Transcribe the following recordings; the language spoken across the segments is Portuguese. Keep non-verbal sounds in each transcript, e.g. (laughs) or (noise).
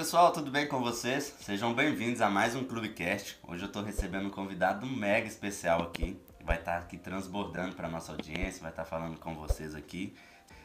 pessoal, tudo bem com vocês? Sejam bem-vindos a mais um Clubecast. Hoje eu estou recebendo um convidado mega especial aqui. Vai estar aqui transbordando para nossa audiência, vai estar falando com vocês aqui.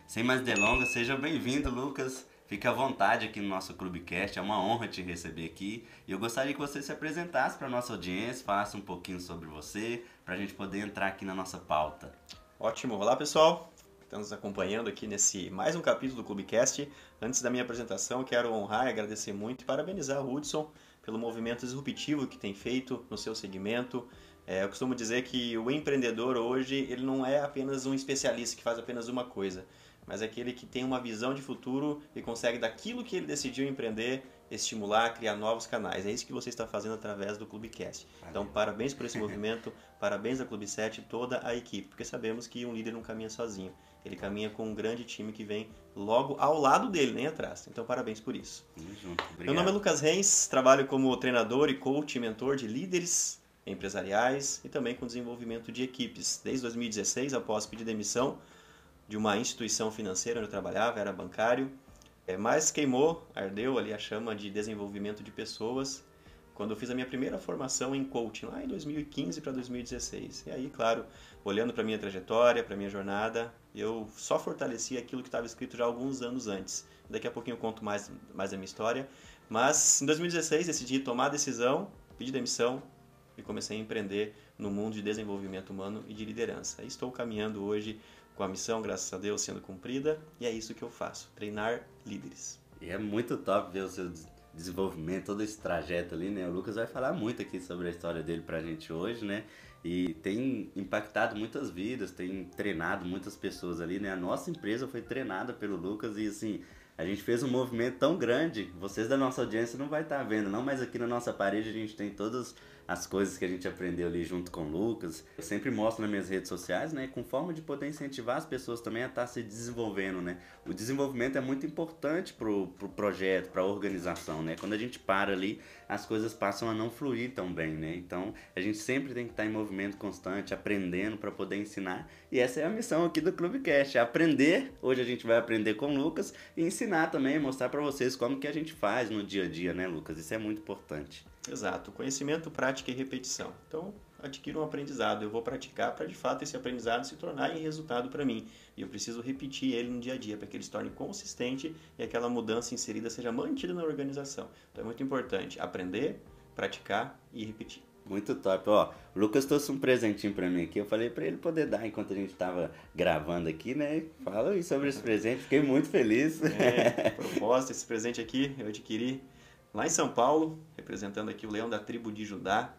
Sem mais delongas, seja bem-vindo, Lucas. Fique à vontade aqui no nosso Clubecast, é uma honra te receber aqui. E eu gostaria que você se apresentasse para nossa audiência, falasse um pouquinho sobre você, para a gente poder entrar aqui na nossa pauta. Ótimo, olá pessoal, estamos acompanhando aqui nesse mais um capítulo do Clubecast. Antes da minha apresentação, quero honrar e agradecer muito e parabenizar o Hudson pelo movimento disruptivo que tem feito no seu segmento. É, eu costumo dizer que o empreendedor hoje ele não é apenas um especialista que faz apenas uma coisa mas é aquele que tem uma visão de futuro e consegue daquilo que ele decidiu empreender, estimular, criar novos canais. É isso que você está fazendo através do Clubecast. Então, parabéns por esse (laughs) movimento, parabéns à Clube 7 e toda a equipe, porque sabemos que um líder não caminha sozinho. Ele caminha com um grande time que vem logo ao lado dele, nem atrás. Então, parabéns por isso. Meu nome é Lucas Reis, trabalho como treinador e coach e mentor de líderes empresariais e também com desenvolvimento de equipes. Desde 2016, após pedir demissão, de uma instituição financeira onde eu trabalhava, era bancário, é, mas queimou, ardeu ali a chama de desenvolvimento de pessoas quando eu fiz a minha primeira formação em coaching, lá em 2015 para 2016. E aí, claro, olhando para minha trajetória, para minha jornada, eu só fortaleci aquilo que estava escrito já alguns anos antes. Daqui a pouquinho eu conto mais, mais a minha história. Mas em 2016 decidi tomar a decisão, pedir demissão e comecei a empreender no mundo de desenvolvimento humano e de liderança. Estou caminhando hoje com a missão, graças a Deus, sendo cumprida, e é isso que eu faço, treinar líderes. E é muito top ver o seu desenvolvimento, todo esse trajeto ali, né? O Lucas vai falar muito aqui sobre a história dele pra gente hoje, né? E tem impactado muitas vidas, tem treinado muitas pessoas ali, né? A nossa empresa foi treinada pelo Lucas e assim, a gente fez um movimento tão grande, vocês da nossa audiência não vai estar tá vendo, não, mas aqui na nossa parede a gente tem todas as coisas que a gente aprendeu ali junto com o Lucas. Eu sempre mostro nas minhas redes sociais, né, com forma de poder incentivar as pessoas também a estar se desenvolvendo, né? O desenvolvimento é muito importante pro, pro projeto, para a organização, né? Quando a gente para ali, as coisas passam a não fluir tão bem, né? Então, a gente sempre tem que estar em movimento constante, aprendendo para poder ensinar. E essa é a missão aqui do Clubecast, é aprender. Hoje a gente vai aprender com o Lucas e ensinar também, mostrar para vocês como que a gente faz no dia a dia, né, Lucas? Isso é muito importante. Exato, conhecimento, prática e repetição. Então, adquiro um aprendizado, eu vou praticar para de fato esse aprendizado se tornar em resultado para mim. E eu preciso repetir ele no dia a dia para que ele se torne consistente e aquela mudança inserida seja mantida na organização. Então é muito importante aprender, praticar e repetir. Muito top. Ó, o Lucas trouxe um presentinho para mim aqui. Eu falei para ele poder dar enquanto a gente estava gravando aqui, né? Fala aí sobre esse presente. Fiquei muito feliz. É, (laughs) proposta, esse presente aqui eu adquiri lá em São Paulo, representando aqui o leão da tribo de Judá.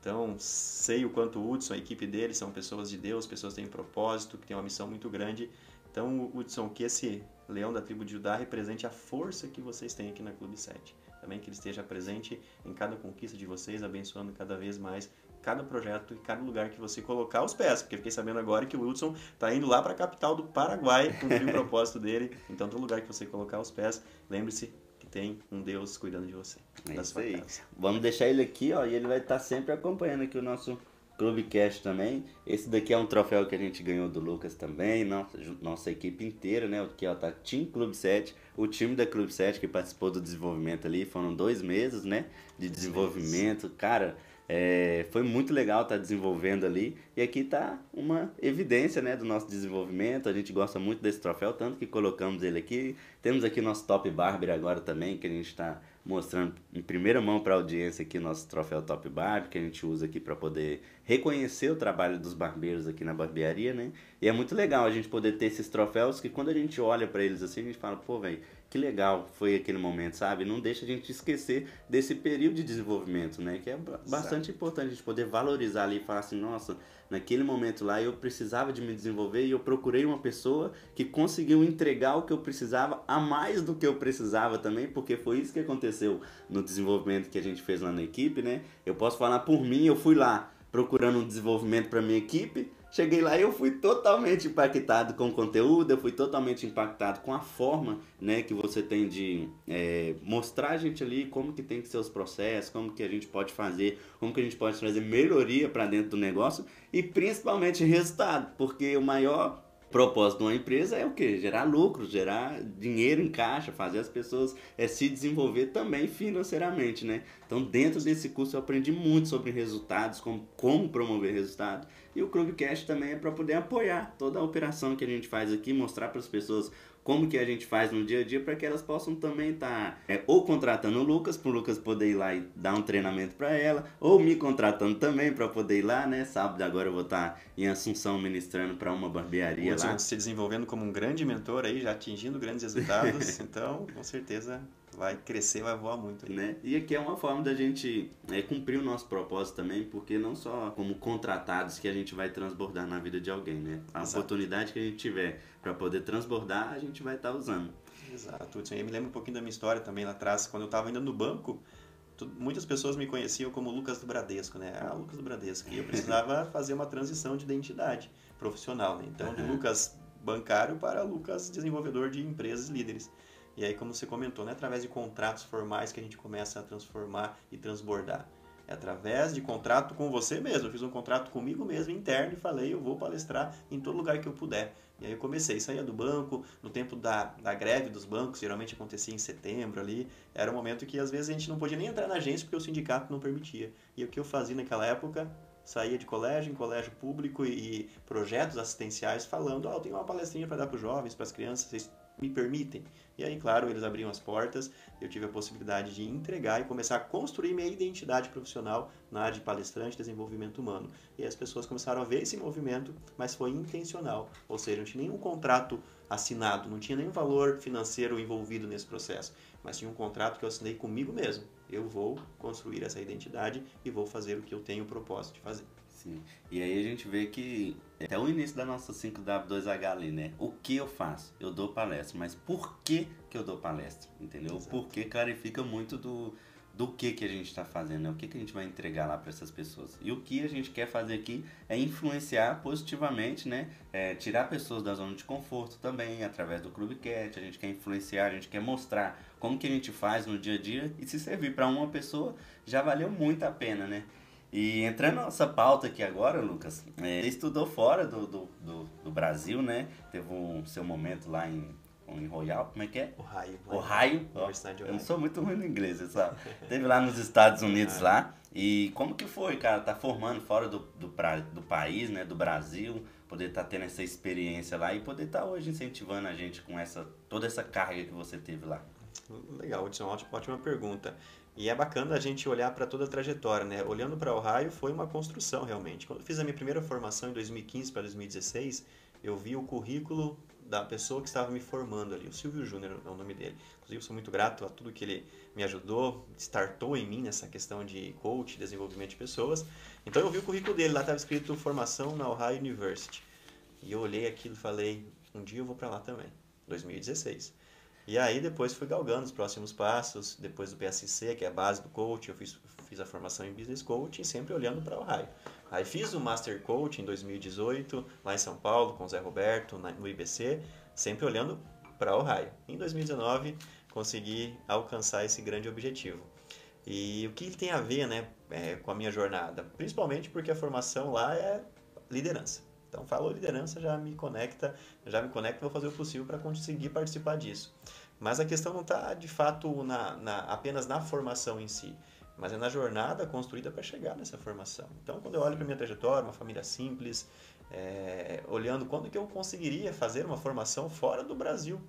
Então, sei o quanto o Hudson, a equipe dele, são pessoas de Deus, pessoas que têm propósito, que têm uma missão muito grande. Então, Hudson, que esse leão da tribo de Judá represente a força que vocês têm aqui na Clube 7. Também que ele esteja presente em cada conquista de vocês, abençoando cada vez mais cada projeto e cada lugar que você colocar os pés. Porque fiquei sabendo agora que o Wilson está indo lá para a capital do Paraguai cumprir o (laughs) propósito dele. Então, todo lugar que você colocar os pés, lembre-se, tem um Deus cuidando de você. É aí. Casa. Vamos deixar ele aqui, ó, e ele vai estar sempre acompanhando aqui o nosso Clubecast também. Esse daqui é um troféu que a gente ganhou do Lucas também, nossa, nossa equipe inteira, né? Aqui, ó, tá Team Clube 7, o time da Clube 7 que participou do desenvolvimento ali, foram dois meses, né? De desenvolvimento. Cara, é, foi muito legal estar tá desenvolvendo ali. E aqui está uma evidência né, do nosso desenvolvimento. A gente gosta muito desse troféu, tanto que colocamos ele aqui. Temos aqui nosso Top Barber agora também, que a gente está mostrando em primeira mão para a audiência aqui nosso troféu Top Barber, que a gente usa aqui para poder reconhecer o trabalho dos barbeiros aqui na barbearia, né? E é muito legal a gente poder ter esses troféus que quando a gente olha para eles assim, a gente fala, pô, velho, que legal foi aquele momento, sabe? Não deixa a gente esquecer desse período de desenvolvimento, né? Que é bastante Exato. importante a gente poder valorizar ali e falar assim, nossa, naquele momento lá eu precisava de me desenvolver e eu procurei uma pessoa que conseguiu entregar o que eu precisava a mais do que eu precisava também, porque foi isso que aconteceu no desenvolvimento que a gente fez lá na equipe, né? Eu posso falar por mim, eu fui lá procurando um desenvolvimento para minha equipe Cheguei lá e eu fui totalmente impactado com o conteúdo, eu fui totalmente impactado com a forma né, que você tem de é, mostrar a gente ali como que tem que ser os processos, como que a gente pode fazer, como que a gente pode trazer melhoria para dentro do negócio e principalmente resultado, porque o maior propósito de uma empresa é o quê? Gerar lucro, gerar dinheiro em caixa, fazer as pessoas é, se desenvolver também financeiramente, né? Então, dentro desse curso eu aprendi muito sobre resultados, como, como promover resultados. E o Clubcast também é para poder apoiar toda a operação que a gente faz aqui, mostrar para as pessoas como que a gente faz no dia a dia para que elas possam também estar tá, é, ou contratando o Lucas, para o Lucas poder ir lá e dar um treinamento para ela, ou me contratando também para poder ir lá, né? Sábado agora eu vou estar tá em Assunção ministrando para uma barbearia lá. se desenvolvendo como um grande mentor aí, já atingindo grandes resultados, (laughs) então com certeza vai crescer, vai voar muito. Né? E aqui é uma forma da gente é, cumprir o nosso propósito também, porque não só como contratados que a gente vai transbordar na vida de alguém, né? A Exato. oportunidade que a gente tiver para poder transbordar, a gente vai estar tá usando. Exato. Hudson. Eu me lembro um pouquinho da minha história também lá atrás, quando eu estava ainda no banco, muitas pessoas me conheciam como Lucas do Bradesco, né? Ah, Lucas do Bradesco. E eu precisava (laughs) fazer uma transição de identidade profissional, né? Então, de Lucas bancário para Lucas desenvolvedor de empresas líderes. E aí, como você comentou, não é através de contratos formais que a gente começa a transformar e transbordar. É através de contrato com você mesmo. Eu fiz um contrato comigo mesmo, interno, e falei, eu vou palestrar em todo lugar que eu puder. E aí eu comecei, saía do banco, no tempo da, da greve dos bancos, geralmente acontecia em setembro ali, era um momento que às vezes a gente não podia nem entrar na agência porque o sindicato não permitia. E o que eu fazia naquela época, saía de colégio em colégio público e, e projetos assistenciais falando, ah, eu tenho uma palestrinha para dar para os jovens, para as crianças, vocês me permitem? E aí, claro, eles abriam as portas, eu tive a possibilidade de entregar e começar a construir minha identidade profissional na área de palestrante e desenvolvimento humano. E as pessoas começaram a ver esse movimento, mas foi intencional, ou seja, não tinha nenhum contrato assinado, não tinha nenhum valor financeiro envolvido nesse processo, mas tinha um contrato que eu assinei comigo mesmo. Eu vou construir essa identidade e vou fazer o que eu tenho o propósito de fazer. Sim. E aí a gente vê que até o início da nossa 5W2H ali, né? O que eu faço? Eu dou palestra, mas por que, que eu dou palestra? Entendeu? Exato. Porque clarifica muito do, do que, que a gente está fazendo, né? o que, que a gente vai entregar lá para essas pessoas. E o que a gente quer fazer aqui é influenciar positivamente, né? É, tirar pessoas da zona de conforto também, através do Clubcast. A gente quer influenciar, a gente quer mostrar como que a gente faz no dia a dia e se servir para uma pessoa já valeu muito a pena, né? E entrando na nossa pauta aqui agora, Lucas, é, você estudou fora do, do, do, do, Brasil, né? Teve um seu momento lá em, em Royal, como é que é? Ohio. Ohio. Universidade Eu não sou muito ruim no inglês, sabe? (laughs) Teve lá nos Estados Unidos ah. lá. E como que foi, cara, tá formando fora do, do, pra, do país, né? Do Brasil, poder estar tá tendo essa experiência lá e poder estar tá hoje incentivando a gente com essa toda essa carga que você teve lá. Legal, Hudson, ótima, ótima pergunta. E é bacana a gente olhar para toda a trajetória, né? Olhando para o Ohio foi uma construção realmente. Quando eu fiz a minha primeira formação em 2015 para 2016, eu vi o currículo da pessoa que estava me formando ali, o Silvio Júnior é o nome dele. Inclusive, eu sou muito grato a tudo que ele me ajudou, startou em mim nessa questão de coach, desenvolvimento de pessoas. Então, eu vi o currículo dele, lá estava escrito formação na Ohio University. E eu olhei aquilo e falei, um dia eu vou para lá também, 2016. E aí depois fui galgando os próximos passos, depois do PSC, que é a base do coach, eu fiz, fiz a formação em Business Coaching, sempre olhando para o raio. Aí fiz o Master Coach em 2018, lá em São Paulo, com o Zé Roberto, no IBC, sempre olhando para o raio. Em 2019, consegui alcançar esse grande objetivo. E o que tem a ver né, é, com a minha jornada? Principalmente porque a formação lá é liderança. Então, falou liderança, já me conecta, já me conecta, vou fazer o possível para conseguir participar disso. Mas a questão não está, de fato, na, na, apenas na formação em si, mas é na jornada construída para chegar nessa formação. Então, quando eu olho para minha trajetória, uma família simples, é, olhando quando que eu conseguiria fazer uma formação fora do Brasil,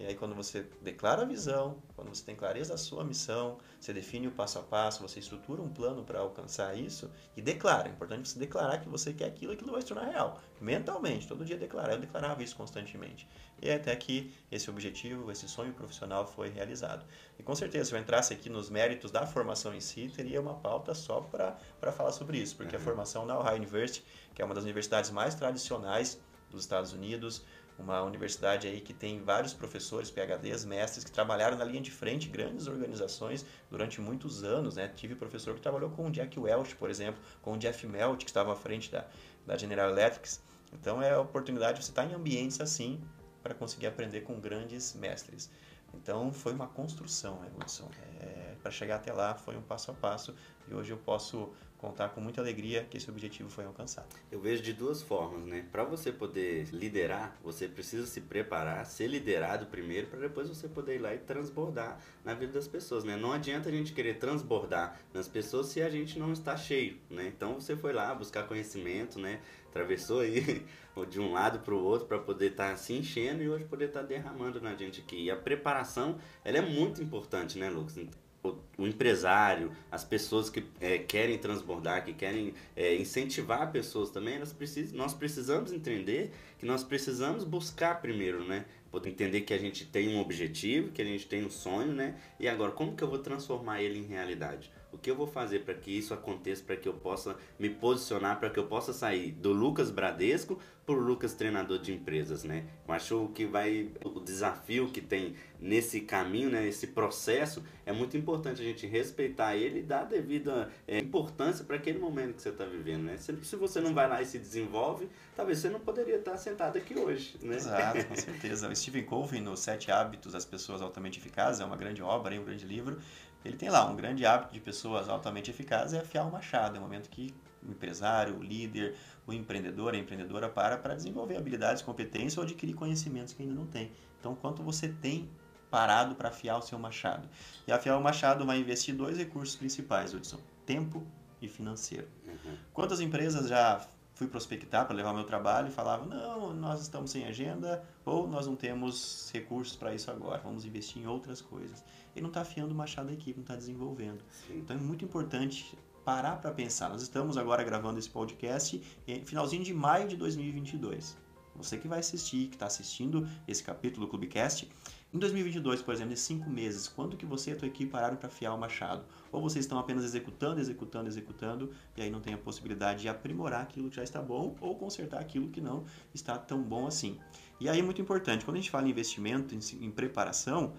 e aí, quando você declara a visão, quando você tem clareza da sua missão, você define o passo a passo, você estrutura um plano para alcançar isso e declara. É importante você declarar que você quer aquilo e aquilo vai se tornar real. Mentalmente, todo dia declarar. Eu declarava isso constantemente. E até que esse objetivo, esse sonho profissional foi realizado. E com certeza, se eu entrasse aqui nos méritos da formação em si, teria uma pauta só para falar sobre isso, porque uhum. a formação na Ohio University, que é uma das universidades mais tradicionais dos Estados Unidos, uma universidade aí que tem vários professores, PhDs, mestres que trabalharam na linha de frente, grandes organizações durante muitos anos, né? Tive professor que trabalhou com o Jack Welch, por exemplo, com o Jeff Melt, que estava à frente da, da General Electric. Então é a oportunidade de você estar em ambientes assim para conseguir aprender com grandes mestres. Então foi uma construção, né, Hudson? É, para chegar até lá foi um passo a passo e hoje eu posso contar com muita alegria que esse objetivo foi alcançado. Eu vejo de duas formas, né? Para você poder liderar, você precisa se preparar, ser liderado primeiro, para depois você poder ir lá e transbordar na vida das pessoas, né? Não adianta a gente querer transbordar nas pessoas se a gente não está cheio, né? Então você foi lá buscar conhecimento, né? Atravessou aí (laughs) de um lado para o outro para poder estar tá se enchendo e hoje poder estar tá derramando na gente aqui. E a preparação, ela é muito importante, né, Lucas? O, empresário, as pessoas que é, querem transbordar, que querem é, incentivar pessoas também, elas precisam, nós precisamos entender que nós precisamos buscar primeiro, né? Entender que a gente tem um objetivo, que a gente tem um sonho, né? E agora, como que eu vou transformar ele em realidade? O que eu vou fazer para que isso aconteça, para que eu possa me posicionar, para que eu possa sair do Lucas Bradesco para o Lucas treinador de empresas, né? Eu acho que vai o desafio que tem nesse caminho, né, esse processo, é muito importante a gente respeitar ele e dar a devida é, importância para aquele momento que você está vivendo, né? Se, se, você não vai lá e se desenvolve, talvez você não poderia estar sentado aqui hoje, né? Exato, com (laughs) certeza. O Stephen Covey, no Sete Hábitos das Pessoas Altamente Eficazes, é uma grande obra, é um grande livro, ele tem lá um grande hábito de pessoas altamente eficazes é afiar o machado. É o momento que o empresário, o líder, o empreendedor, a empreendedora para para desenvolver habilidades, competências ou adquirir conhecimentos que ainda não tem. Então, quanto você tem parado para afiar o seu machado? E afiar o machado vai investir dois recursos principais, Hudson: tempo e financeiro. Uhum. Quantas empresas já fui prospectar para levar meu trabalho e falavam: não, nós estamos sem agenda ou nós não temos recursos para isso agora, vamos investir em outras coisas. Ele não está afiando o machado da equipe, não está desenvolvendo. Sim. Então é muito importante parar para pensar. Nós estamos agora gravando esse podcast em finalzinho de maio de 2022. Você que vai assistir, que está assistindo esse capítulo do Clubecast, em 2022, por exemplo, em cinco meses, quando que você e a tua equipe pararam para afiar o machado? Ou vocês estão apenas executando, executando, executando, e aí não tem a possibilidade de aprimorar aquilo que já está bom ou consertar aquilo que não está tão bom assim. E aí, muito importante, quando a gente fala em investimento, em, em preparação,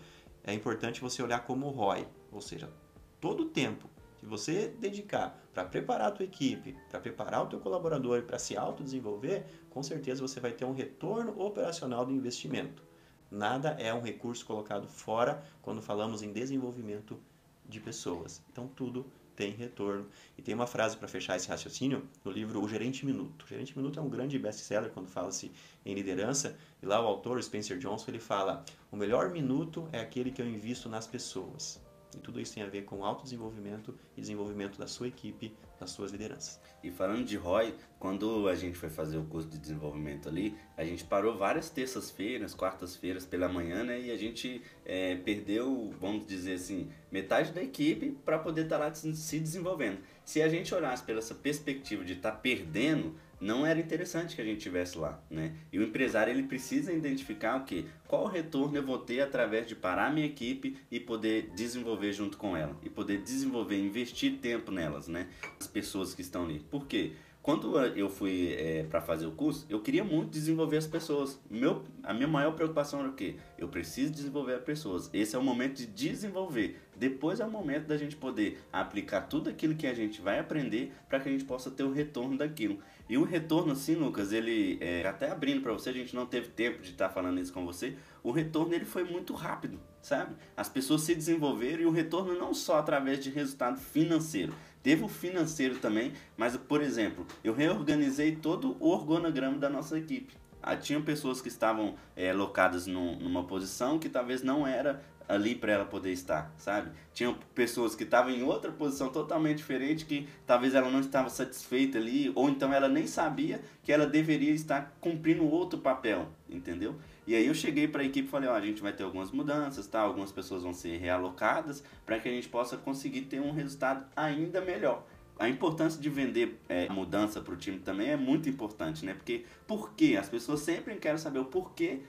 é importante você olhar como ROI, ou seja, todo o tempo que você dedicar para preparar a tua equipe, para preparar o teu colaborador e para se autodesenvolver, com certeza você vai ter um retorno operacional do investimento. Nada é um recurso colocado fora quando falamos em desenvolvimento de pessoas. Então tudo tem retorno. E tem uma frase para fechar esse raciocínio no livro O Gerente Minuto. O Gerente Minuto é um grande best-seller quando fala-se em liderança. E lá o autor, Spencer Johnson, ele fala: "O melhor minuto é aquele que eu invisto nas pessoas". E tudo isso tem a ver com autodesenvolvimento e desenvolvimento da sua equipe, das suas lideranças. E falando de ROI, quando a gente foi fazer o curso de desenvolvimento ali, a gente parou várias terças-feiras, quartas-feiras pela manhã, né? E a gente é, perdeu, vamos dizer assim, metade da equipe para poder estar tá lá se desenvolvendo. Se a gente olhasse pela essa perspectiva de estar tá perdendo, não era interessante que a gente tivesse lá, né? E o empresário ele precisa identificar o que, qual retorno eu vou ter através de parar minha equipe e poder desenvolver junto com ela e poder desenvolver, investir tempo nelas, né? As pessoas que estão ali. Por quê? Quando eu fui é, para fazer o curso, eu queria muito desenvolver as pessoas. Meu, a minha maior preocupação era o quê? Eu preciso desenvolver as pessoas. Esse é o momento de desenvolver. Depois é o momento da gente poder aplicar tudo aquilo que a gente vai aprender para que a gente possa ter o retorno daquilo. E o retorno, assim, Lucas, ele é, até abrindo para você, a gente não teve tempo de estar tá falando isso com você. O retorno ele foi muito rápido, sabe? As pessoas se desenvolveram e o retorno não só através de resultado financeiro. Teve o financeiro também, mas, por exemplo, eu reorganizei todo o organograma da nossa equipe. Ah, tinha pessoas que estavam é, locadas num, numa posição que talvez não era ali para ela poder estar, sabe? Tinha pessoas que estavam em outra posição totalmente diferente que talvez ela não estava satisfeita ali, ou então ela nem sabia que ela deveria estar cumprindo outro papel, entendeu? E aí eu cheguei para a equipe e falei, ó, a gente vai ter algumas mudanças, tá? Algumas pessoas vão ser realocadas para que a gente possa conseguir ter um resultado ainda melhor a importância de vender é, a mudança para o time também é muito importante, né? Porque por quê? As pessoas sempre querem saber o porquê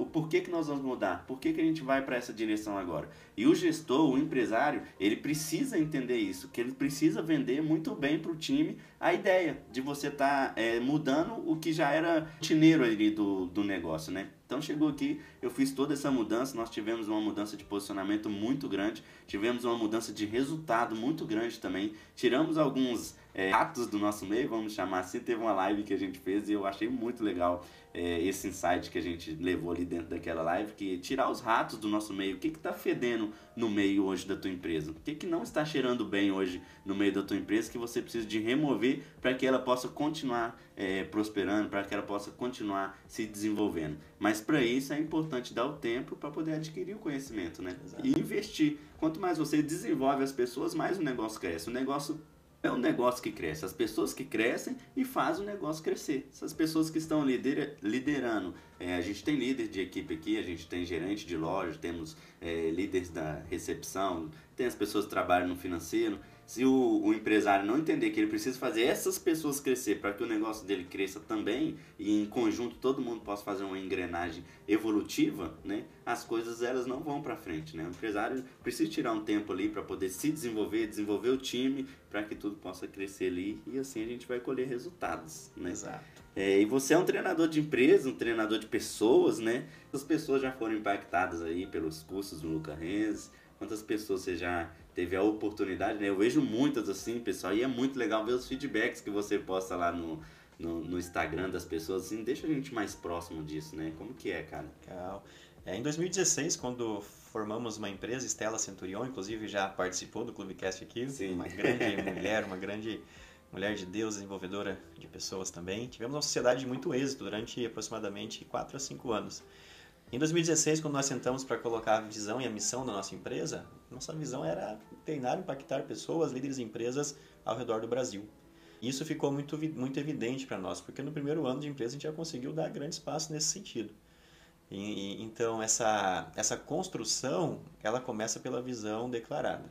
o porquê que nós vamos mudar, por que, que a gente vai para essa direção agora. E o gestor, o empresário, ele precisa entender isso, que ele precisa vender muito bem para o time a ideia de você estar tá, é, mudando o que já era rotineiro ali do, do negócio, né? Então chegou aqui, eu fiz toda essa mudança, nós tivemos uma mudança de posicionamento muito grande, tivemos uma mudança de resultado muito grande também, tiramos alguns é, atos do nosso meio, vamos chamar assim. Teve uma live que a gente fez e eu achei muito legal é, esse insight que a gente levou ali dentro daquela live, que tirar os ratos do nosso meio. O que está fedendo no meio hoje da tua empresa? O que, que não está cheirando bem hoje no meio da tua empresa que você precisa de remover para que ela possa continuar é, prosperando, para que ela possa continuar se desenvolvendo. Mas para isso é importante dar o tempo para poder adquirir o conhecimento, né? Exato. E investir. Quanto mais você desenvolve as pessoas, mais o negócio cresce. O negócio é um negócio que cresce. As pessoas que crescem e fazem o negócio crescer. Essas pessoas que estão lider, liderando. É, a gente tem líder de equipe aqui, a gente tem gerente de loja, temos é, líderes da recepção, tem as pessoas que trabalham no financeiro se o, o, empresário não entender que ele precisa fazer essas pessoas crescer para que o negócio dele cresça também e em conjunto todo mundo possa fazer uma engrenagem evolutiva, né, as coisas elas não vão para frente, né? O empresário precisa tirar um tempo ali para poder se desenvolver, desenvolver o time para que tudo possa crescer ali e assim a gente vai colher resultados, né? Exato. É, e você é um treinador de empresa, um treinador de pessoas, né? As pessoas já foram impactadas aí pelos cursos do Luca Renz, quantas pessoas você já teve a oportunidade, né? Eu vejo muitas assim, pessoal, e é muito legal ver os feedbacks que você posta lá no, no, no Instagram das pessoas, assim, deixa a gente mais próximo disso, né? Como que é, cara? Legal. É, em 2016, quando formamos uma empresa, Estela Centurion, inclusive já participou do Clubecast aqui, Sim. uma grande (laughs) mulher, uma grande mulher de Deus, desenvolvedora de pessoas também. Tivemos uma sociedade de muito êxito durante aproximadamente 4 a 5 anos. Em 2016, quando nós sentamos para colocar a visão e a missão da nossa empresa, nossa visão era treinar e impactar pessoas, líderes e empresas ao redor do Brasil. Isso ficou muito, muito evidente para nós, porque no primeiro ano de empresa a gente já conseguiu dar grande espaço nesse sentido. E, então, essa, essa construção, ela começa pela visão declarada.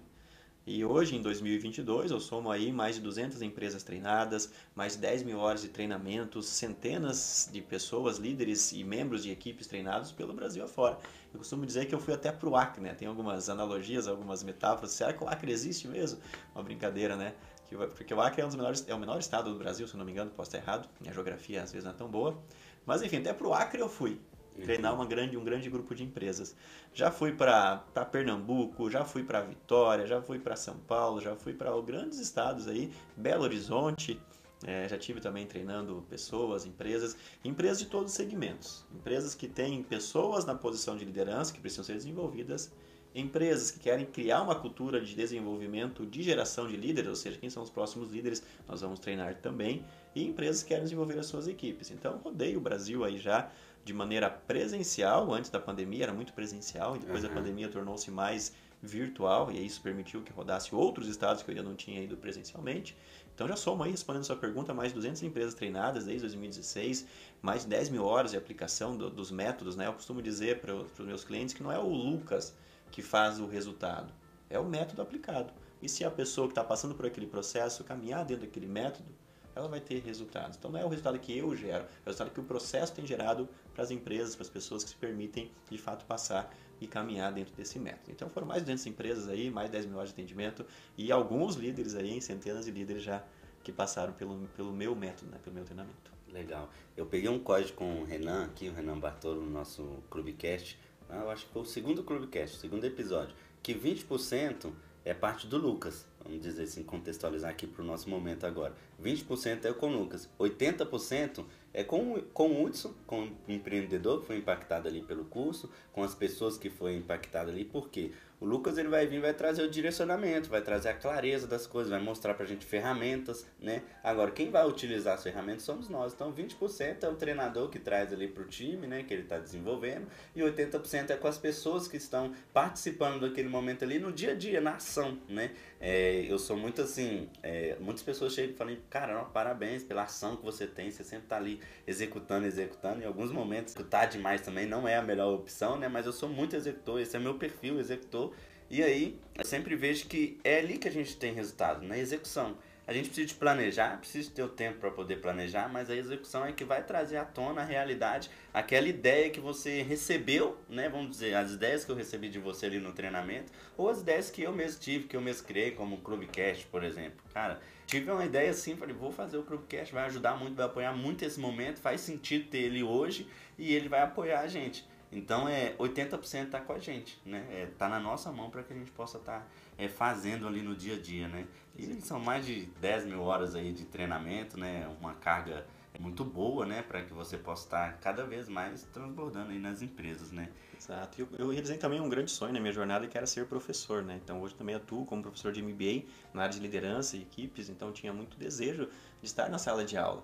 E hoje, em 2022, eu somo aí mais de 200 empresas treinadas, mais de 10 mil horas de treinamentos, centenas de pessoas, líderes e membros de equipes treinados pelo Brasil afora. Eu costumo dizer que eu fui até pro Acre, né? Tem algumas analogias, algumas metáforas. Será que o Acre existe mesmo? Uma brincadeira, né? Porque o Acre é, um dos menores, é o menor estado do Brasil, se não me engano, posso estar errado. A geografia às vezes não é tão boa. Mas enfim, até pro Acre eu fui treinar uma grande, um grande grupo de empresas. Já fui para Pernambuco, já fui para Vitória, já fui para São Paulo, já fui para grandes estados aí, Belo Horizonte. É, já tive também treinando pessoas, empresas, empresas de todos os segmentos. Empresas que têm pessoas na posição de liderança que precisam ser desenvolvidas empresas que querem criar uma cultura de desenvolvimento de geração de líderes, ou seja, quem são os próximos líderes, nós vamos treinar também, e empresas que querem desenvolver as suas equipes. Então, rodei o Brasil aí já de maneira presencial, antes da pandemia era muito presencial, e depois uhum. da pandemia tornou-se mais virtual, e isso permitiu que rodasse outros estados que eu ainda não tinha ido presencialmente. Então já somos aí, respondendo a sua pergunta, mais de 200 empresas treinadas desde 2016, mais de 10 mil horas de aplicação do, dos métodos. Né? Eu costumo dizer para os meus clientes que não é o Lucas que faz o resultado, é o método aplicado. E se a pessoa que está passando por aquele processo caminhar dentro daquele método, ela vai ter resultados. Então não é o resultado que eu gero, é o resultado que o processo tem gerado para as empresas, para as pessoas que se permitem de fato passar e caminhar dentro desse método. Então foram mais de 200 empresas aí, mais de 10 mil horas de atendimento e alguns líderes aí, centenas de líderes já que passaram pelo, pelo meu método, né, pelo meu treinamento. Legal. Eu peguei um código com o Renan aqui, o Renan Bartolo, no nosso Clubecast. Ah, eu acho que foi o segundo Clubecast, o segundo episódio. Que 20% é parte do Lucas, vamos dizer assim, contextualizar aqui para o nosso momento agora. 20% é com o Lucas, 80% é com, com o Hudson, com o empreendedor que foi impactado ali pelo curso, com as pessoas que foi impactado ali, porque o Lucas ele vai vir vai trazer o direcionamento, vai trazer a clareza das coisas, vai mostrar pra gente ferramentas, né? Agora, quem vai utilizar as ferramentas somos nós. Então, 20% é o treinador que traz ali pro time, né, que ele está desenvolvendo, e 80% é com as pessoas que estão participando daquele momento ali no dia a dia, na ação, né? É, eu sou muito assim, é, muitas pessoas chegam e falam, cara, parabéns pela ação que você tem, você sempre tá ali executando, executando. Em alguns momentos, executar demais também não é a melhor opção, né? Mas eu sou muito executor, esse é meu perfil, executor. E aí, eu sempre vejo que é ali que a gente tem resultado, na execução. A gente precisa de planejar, precisa ter o tempo para poder planejar, mas a execução é que vai trazer à tona a realidade, aquela ideia que você recebeu, né? Vamos dizer, as ideias que eu recebi de você ali no treinamento, ou as ideias que eu mesmo tive, que eu mesmo criei, como o Clubcast, por exemplo. Cara, tive uma ideia assim, falei, vou fazer o Clubcast, vai ajudar muito, vai apoiar muito esse momento, faz sentido ter ele hoje e ele vai apoiar a gente. Então é 80% está com a gente, né? É, tá na nossa mão para que a gente possa estar tá, é, fazendo ali no dia a dia, né? E são mais de 10 mil horas aí de treinamento, né? Uma carga muito boa, né? Para que você possa estar cada vez mais transbordando aí nas empresas, né? Exato. Eu, eu realizei também um grande sonho na minha jornada que era ser professor, né? Então hoje também atuo como professor de MBA na área de liderança e equipes, então tinha muito desejo de estar na sala de aula.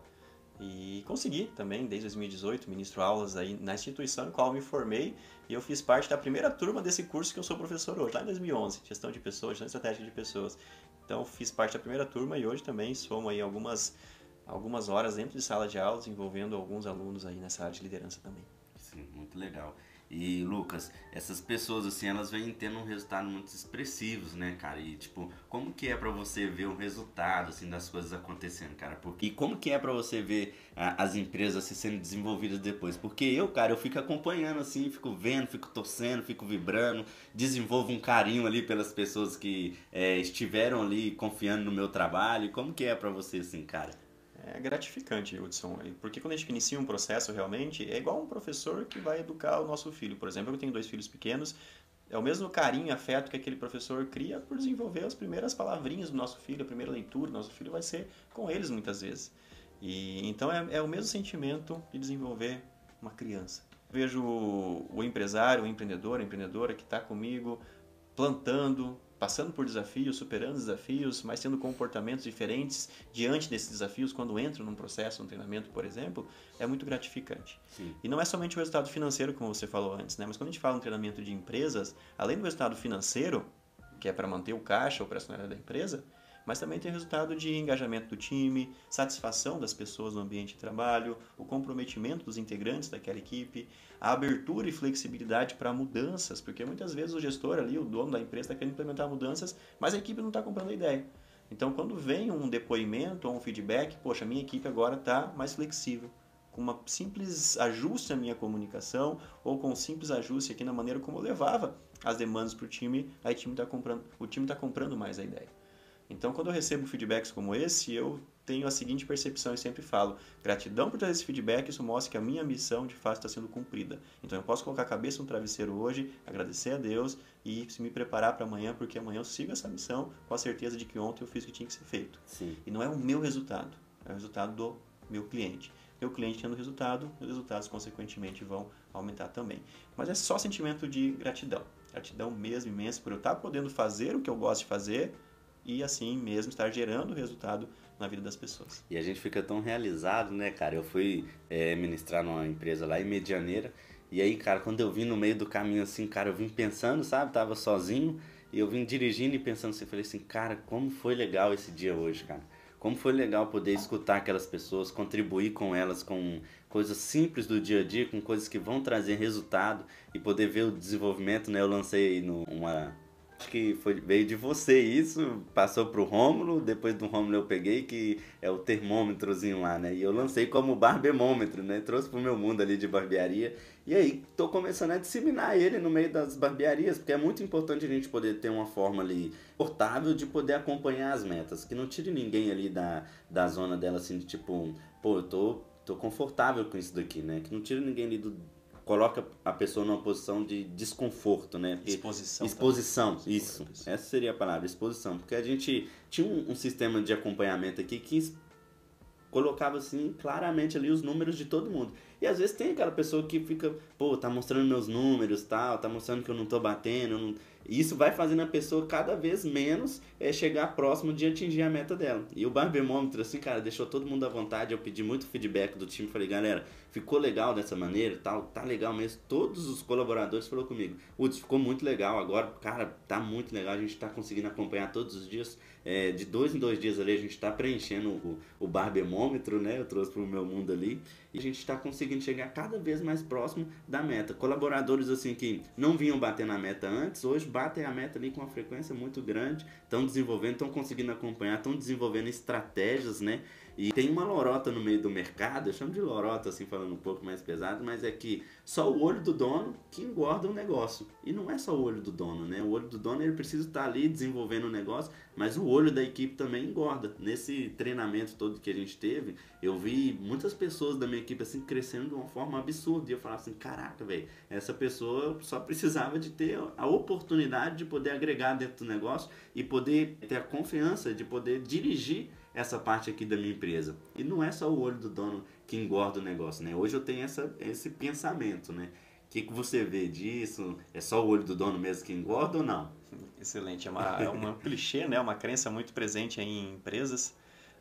E consegui também, desde 2018, ministro aulas aí na instituição em qual me formei e eu fiz parte da primeira turma desse curso que eu sou professor hoje, lá em 2011, gestão de pessoas, gestão estratégica de pessoas. Então fiz parte da primeira turma e hoje também somo aí algumas, algumas horas dentro de sala de aulas envolvendo alguns alunos aí nessa área de liderança também. Sim, muito legal. E Lucas, essas pessoas assim, elas vêm tendo um resultado muito expressivos, né, cara? E tipo, como que é para você ver o resultado assim das coisas acontecendo, cara? Porque e como que é para você ver ah, as empresas assim, sendo desenvolvidas depois? Porque eu, cara, eu fico acompanhando assim, fico vendo, fico torcendo, fico vibrando, desenvolvo um carinho ali pelas pessoas que é, estiveram ali confiando no meu trabalho. Como que é para você assim, cara? É gratificante, Hudson, porque quando a gente inicia um processo realmente, é igual um professor que vai educar o nosso filho. Por exemplo, eu tenho dois filhos pequenos, é o mesmo carinho, afeto que aquele professor cria por desenvolver as primeiras palavrinhas do nosso filho, a primeira leitura do nosso filho vai ser com eles muitas vezes. E então é, é o mesmo sentimento de desenvolver uma criança. Vejo o empresário, o empreendedor, a empreendedora que está comigo plantando, passando por desafios, superando desafios, mas tendo comportamentos diferentes diante desses desafios quando entram num processo, num treinamento, por exemplo, é muito gratificante. Sim. E não é somente o resultado financeiro, como você falou antes, né? mas quando a gente fala em treinamento de empresas, além do resultado financeiro, que é para manter o caixa operacional da empresa, mas também tem resultado de engajamento do time, satisfação das pessoas no ambiente de trabalho, o comprometimento dos integrantes daquela equipe, a abertura e flexibilidade para mudanças, porque muitas vezes o gestor ali, o dono da empresa, está querendo implementar mudanças, mas a equipe não está comprando a ideia. Então, quando vem um depoimento ou um feedback, poxa, minha equipe agora está mais flexível com uma simples ajuste na minha comunicação ou com um simples ajuste aqui na maneira como eu levava as demandas para o time, aí o time comprando, o time está comprando mais a ideia. Então, quando eu recebo feedbacks como esse, eu tenho a seguinte percepção e sempre falo: gratidão por trazer esse feedback, isso mostra que a minha missão de fato está sendo cumprida. Então, eu posso colocar a cabeça no travesseiro hoje, agradecer a Deus e me preparar para amanhã, porque amanhã eu sigo essa missão com a certeza de que ontem eu fiz o que tinha que ser feito. Sim. E não é o meu resultado, é o resultado do meu cliente. Meu cliente tendo resultado, os resultados consequentemente vão aumentar também. Mas é só sentimento de gratidão. Gratidão mesmo imenso por eu estar podendo fazer o que eu gosto de fazer e assim mesmo estar gerando resultado na vida das pessoas. E a gente fica tão realizado, né, cara? Eu fui é, ministrar numa empresa lá em Medianeira e aí, cara, quando eu vim no meio do caminho assim, cara, eu vim pensando, sabe? Tava sozinho e eu vim dirigindo e pensando assim, falei assim, cara, como foi legal esse dia hoje, cara. Como foi legal poder escutar aquelas pessoas, contribuir com elas com coisas simples do dia a dia, com coisas que vão trazer resultado e poder ver o desenvolvimento, né? Eu lancei numa Acho que foi, veio de você isso, passou pro Rômulo, depois do Rômulo eu peguei, que é o termômetrozinho lá, né? E eu lancei como barbemômetro, né? Trouxe pro meu mundo ali de barbearia. E aí tô começando a disseminar ele no meio das barbearias, porque é muito importante a gente poder ter uma forma ali portável de poder acompanhar as metas, que não tire ninguém ali da, da zona dela assim, de tipo, pô, eu tô, tô confortável com isso daqui, né? Que não tire ninguém ali do coloca a pessoa numa posição de desconforto, né? Porque exposição. Exposição, isso. Essa seria a palavra, exposição. Porque a gente tinha um, um sistema de acompanhamento aqui que colocava assim claramente ali os números de todo mundo. E às vezes tem aquela pessoa que fica, pô, tá mostrando meus números, tal, tá mostrando que eu não tô batendo, não isso vai fazendo a pessoa cada vez menos é, chegar próximo de atingir a meta dela. E o barbemômetro, assim, cara, deixou todo mundo à vontade. Eu pedi muito feedback do time. Falei, galera, ficou legal dessa maneira tal? Tá legal mesmo. Todos os colaboradores falaram comigo. Putz, ficou muito legal. Agora, cara, tá muito legal. A gente tá conseguindo acompanhar todos os dias. É, de dois em dois dias ali, a gente tá preenchendo o, o barbemômetro, né? Eu trouxe pro meu mundo ali. E a gente está conseguindo chegar cada vez mais próximo da meta. Colaboradores assim que não vinham bater na meta antes, hoje batem a meta ali com uma frequência muito grande, estão desenvolvendo, estão conseguindo acompanhar, estão desenvolvendo estratégias, né? E tem uma lorota no meio do mercado, eu chamo de lorota assim falando um pouco mais pesado, mas é que só o olho do dono que engorda o negócio. E não é só o olho do dono, né? O olho do dono ele precisa estar ali desenvolvendo o negócio, mas o olho da equipe também engorda. Nesse treinamento todo que a gente teve, eu vi muitas pessoas da minha equipe assim crescendo de uma forma absurda. E eu falava assim, caraca, velho, essa pessoa só precisava de ter a oportunidade de poder agregar dentro do negócio e poder ter a confiança de poder dirigir essa parte aqui da minha empresa. E não é só o olho do dono que engorda o negócio, né? Hoje eu tenho essa, esse pensamento, né? O que, que você vê disso? É só o olho do dono mesmo que engorda ou não? Excelente. É uma, é uma (laughs) clichê, né? Uma crença muito presente em empresas.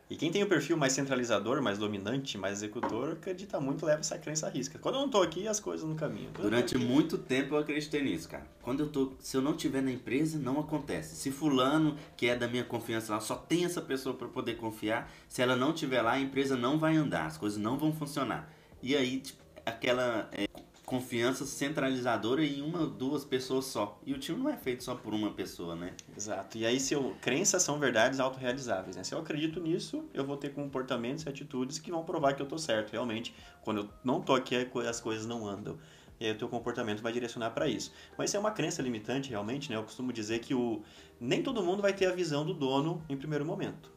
E quem tem o perfil mais centralizador, mais dominante, mais executor, acredita muito, leva essa crença à risca. Quando eu não estou aqui, as coisas no caminho. Quando Durante muito tempo eu acreditei nisso, cara. Quando eu tô, se eu não tiver na empresa, não acontece. Se fulano, que é da minha confiança lá, só tem essa pessoa para poder confiar, se ela não tiver lá, a empresa não vai andar, as coisas não vão funcionar. E aí, tipo, aquela é, confiança centralizadora em uma duas pessoas só. E o time não é feito só por uma pessoa, né? Exato. E aí, se eu, crenças são verdades autorrealizáveis, né? Se eu acredito nisso, eu vou ter comportamentos e atitudes que vão provar que eu tô certo. Realmente, quando eu não tô aqui, as coisas não andam. E aí o teu comportamento vai direcionar para isso. Mas isso é uma crença limitante, realmente, né? Eu costumo dizer que o nem todo mundo vai ter a visão do dono em primeiro momento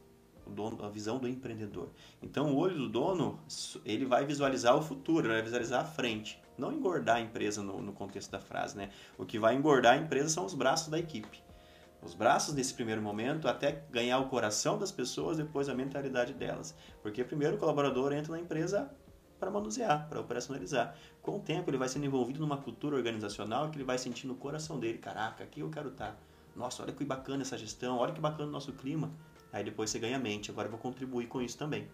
dono, a visão do empreendedor. Então, o olho do dono, ele vai visualizar o futuro, vai visualizar a frente. Não engordar a empresa no, no contexto da frase, né? O que vai engordar a empresa são os braços da equipe. Os braços nesse primeiro momento até ganhar o coração das pessoas, depois a mentalidade delas. Porque primeiro o colaborador entra na empresa para manusear, para operacionalizar. Com o tempo ele vai sendo envolvido numa cultura organizacional que ele vai sentir no coração dele, caraca, aqui eu quero estar. Tá. Nossa, olha que bacana essa gestão, olha que bacana o nosso clima. Aí depois você ganha mente, agora eu vou contribuir com isso também.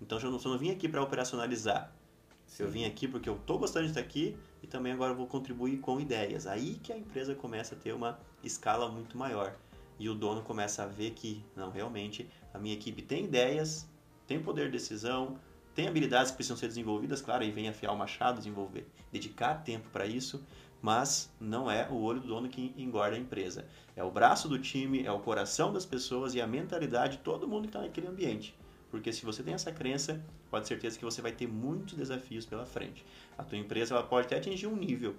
Então eu não, eu não vim aqui para operacionalizar. Sim. Eu vim aqui porque eu estou gostando de estar aqui e também agora vou contribuir com ideias. Aí que a empresa começa a ter uma escala muito maior. E o dono começa a ver que, não, realmente, a minha equipe tem ideias, tem poder de decisão, tem habilidades que precisam ser desenvolvidas, claro, aí vem afiar o machado, desenvolver, dedicar tempo para isso, mas não é o olho do dono que engorda a empresa. É o braço do time, é o coração das pessoas e a mentalidade de todo mundo que está naquele ambiente. Porque se você tem essa crença, pode ter certeza que você vai ter muitos desafios pela frente. A tua empresa ela pode até atingir um nível.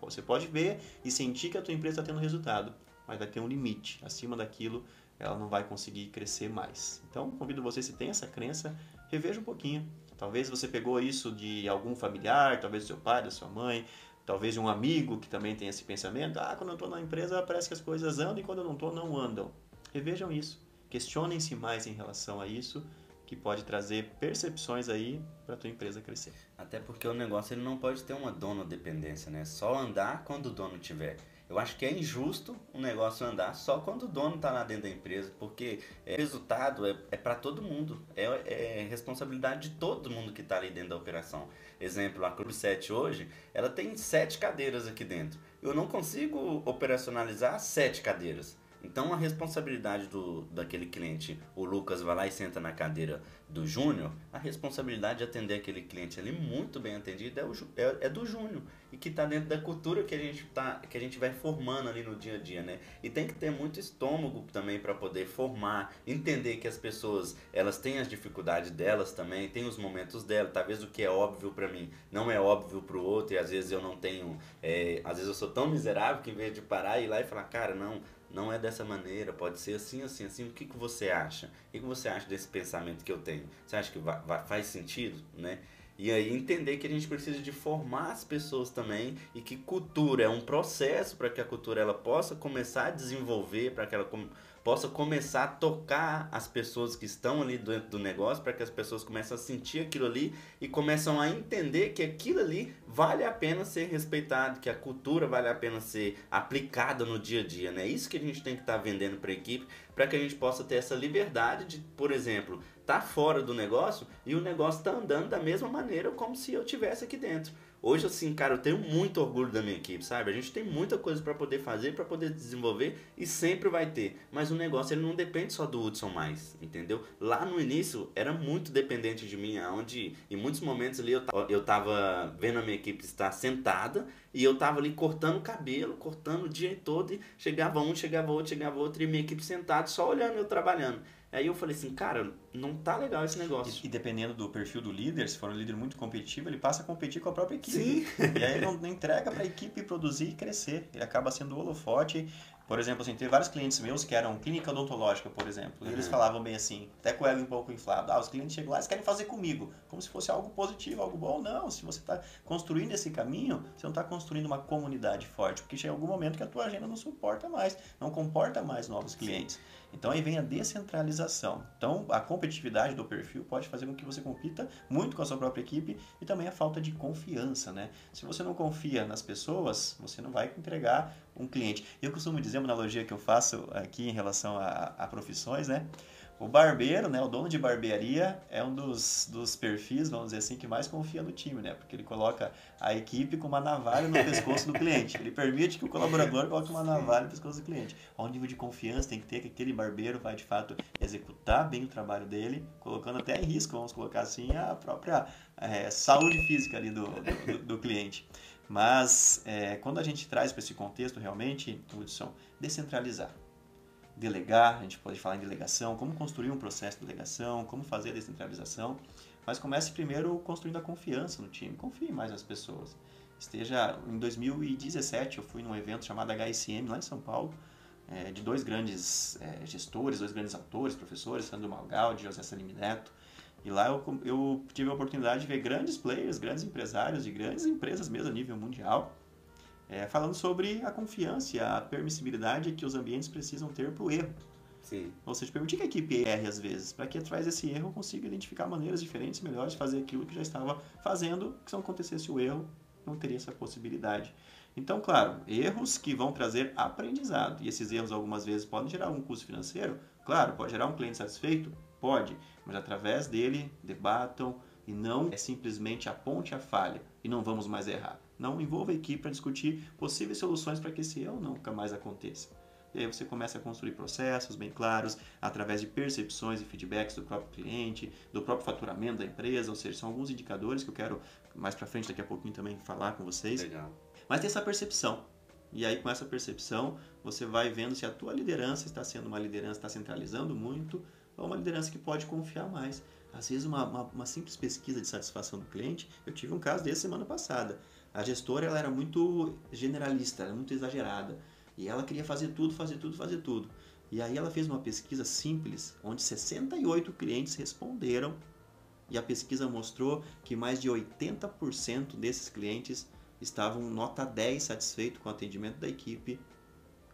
Você pode ver e sentir que a tua empresa está tendo resultado, mas vai ter um limite. Acima daquilo, ela não vai conseguir crescer mais. Então, convido você, se tem essa crença, reveja um pouquinho. Talvez você pegou isso de algum familiar, talvez do seu pai, da sua mãe, talvez de um amigo que também tem esse pensamento, ah, quando eu estou na empresa parece que as coisas andam e quando eu não estou, não andam. Revejam isso, questionem-se mais em relação a isso, que pode trazer percepções aí para tua empresa crescer. Até porque o negócio ele não pode ter uma dona dependência, né? Só andar quando o dono tiver. Eu acho que é injusto o negócio andar só quando o dono está lá dentro da empresa, porque é, resultado é, é para todo mundo, é, é, responsabilidade de todo mundo que está ali dentro da operação. Exemplo, a Clube 7 hoje, ela tem sete cadeiras aqui dentro. Eu não consigo operacionalizar sete cadeiras. Então a responsabilidade do, daquele cliente, o Lucas vai lá e senta na cadeira do Júnior, a responsabilidade de atender aquele cliente ali muito bem atendido é, o, é, é do Júnior e que está dentro da cultura que a gente tá, que a gente vai formando ali no dia a dia, né? E tem que ter muito estômago também para poder formar, entender que as pessoas elas têm as dificuldades delas também, tem os momentos delas. Talvez o que é óbvio para mim não é óbvio para o outro e às vezes eu não tenho, é, às vezes eu sou tão miserável que em vez de parar e ir lá e falar, cara, não não é dessa maneira, pode ser assim, assim, assim. O que, que você acha? O que, você acha desse pensamento que eu tenho? Você acha que faz sentido, né? E aí entender que a gente precisa de formar as pessoas também e que cultura é um processo para que a cultura ela possa começar a desenvolver, para que ela possa começar a tocar as pessoas que estão ali dentro do negócio, para que as pessoas comecem a sentir aquilo ali e começam a entender que aquilo ali vale a pena ser respeitado, que a cultura vale a pena ser aplicada no dia a dia, né? Isso que a gente tem que estar tá vendendo para a equipe, para que a gente possa ter essa liberdade de, por exemplo, estar tá fora do negócio e o negócio está andando da mesma maneira como se eu tivesse aqui dentro. Hoje, assim, cara, eu tenho muito orgulho da minha equipe, sabe? A gente tem muita coisa para poder fazer, para poder desenvolver e sempre vai ter. Mas o negócio ele não depende só do Hudson mais, entendeu? Lá no início era muito dependente de mim, onde em muitos momentos ali eu, eu tava vendo a minha equipe estar sentada e eu tava ali cortando cabelo, cortando o dia todo e chegava um, chegava outro, chegava outro e minha equipe sentada só olhando eu trabalhando. Aí eu falei assim, cara, não tá legal esse negócio. E, e, dependendo do perfil do líder, se for um líder muito competitivo, ele passa a competir com a própria equipe. Sim. E aí ele não, não entrega para a equipe produzir e crescer. Ele acaba sendo o holofote por exemplo, assim, teve vários clientes meus que eram clínica odontológica, por exemplo, e eles uhum. falavam bem assim, até com o ego um pouco inflado, ah, os clientes chegam lá e querem fazer comigo, como se fosse algo positivo, algo bom. Não, se você está construindo esse caminho, você não está construindo uma comunidade forte, porque chega algum momento que a tua agenda não suporta mais, não comporta mais novos clientes. Então aí vem a descentralização. Então a competitividade do perfil pode fazer com que você compita muito com a sua própria equipe e também a falta de confiança, né? Se você não confia nas pessoas, você não vai entregar um cliente. Eu costumo dizer uma analogia que eu faço aqui em relação a, a profissões, né? O barbeiro, né, o dono de barbearia, é um dos, dos perfis, vamos dizer assim, que mais confia no time, né? Porque ele coloca a equipe com uma navalha no pescoço do cliente. Ele permite que o colaborador coloque uma navalha no pescoço do cliente. Há um nível de confiança tem que ter que aquele barbeiro vai, de fato, executar bem o trabalho dele, colocando até em risco, vamos colocar assim, a própria é, saúde física ali do, do, do cliente. Mas é, quando a gente traz para esse contexto, realmente, Hudson, descentralizar delegar, a gente pode falar em delegação, como construir um processo de delegação, como fazer a descentralização, mas comece primeiro construindo a confiança no time, confie mais nas pessoas. Esteja em 2017 eu fui num evento chamado HSM lá em São Paulo, é, de dois grandes é, gestores, dois grandes autores, professores, Sandro Malgaldi José Salim Neto. E lá eu, eu tive a oportunidade de ver grandes players, grandes empresários de grandes empresas mesmo a nível mundial, é, falando sobre a confiança e a permissibilidade que os ambientes precisam ter para o erro. Sim. Ou seja, permitir que a equipe erre às vezes, para que através desse erro consiga identificar maneiras diferentes, melhores de fazer aquilo que já estava fazendo, que se não acontecesse o erro, não teria essa possibilidade. Então, claro, erros que vão trazer aprendizado, e esses erros algumas vezes podem gerar algum custo financeiro, claro, pode gerar um cliente satisfeito? Pode, mas através dele, debatam, e não é simplesmente aponte a falha e não vamos mais errar. Não envolva a equipe para discutir possíveis soluções para que esse erro nunca mais aconteça. E aí você começa a construir processos bem claros, através de percepções e feedbacks do próprio cliente, do próprio faturamento da empresa, ou seja, são alguns indicadores que eu quero mais para frente daqui a pouquinho também falar com vocês. Legal. Mas tem essa percepção. E aí com essa percepção, você vai vendo se a tua liderança está sendo uma liderança está centralizando muito ou uma liderança que pode confiar mais. Às vezes uma, uma, uma simples pesquisa de satisfação do cliente, eu tive um caso desse semana passada. A gestora ela era muito generalista, era muito exagerada. E ela queria fazer tudo, fazer tudo, fazer tudo. E aí ela fez uma pesquisa simples, onde 68 clientes responderam. E a pesquisa mostrou que mais de 80% desses clientes estavam nota 10 satisfeito com o atendimento da equipe,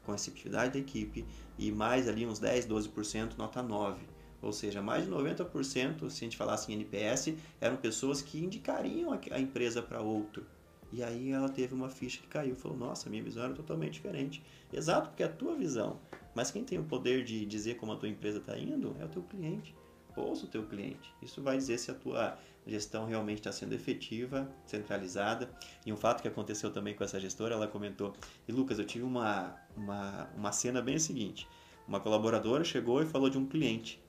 com a receptividade da equipe, e mais ali uns 10, 12% nota 9. Ou seja, mais de 90%, se a gente falasse em NPS, eram pessoas que indicariam a empresa para outro. E aí ela teve uma ficha que caiu, falou: "Nossa, minha visão era totalmente diferente". Exato, porque é a tua visão. Mas quem tem o poder de dizer como a tua empresa está indo é o teu cliente. Ouça o teu cliente. Isso vai dizer se a tua gestão realmente está sendo efetiva, centralizada. E um fato que aconteceu também com essa gestora, ela comentou: "E Lucas, eu tive uma uma uma cena bem a seguinte. Uma colaboradora chegou e falou de um cliente.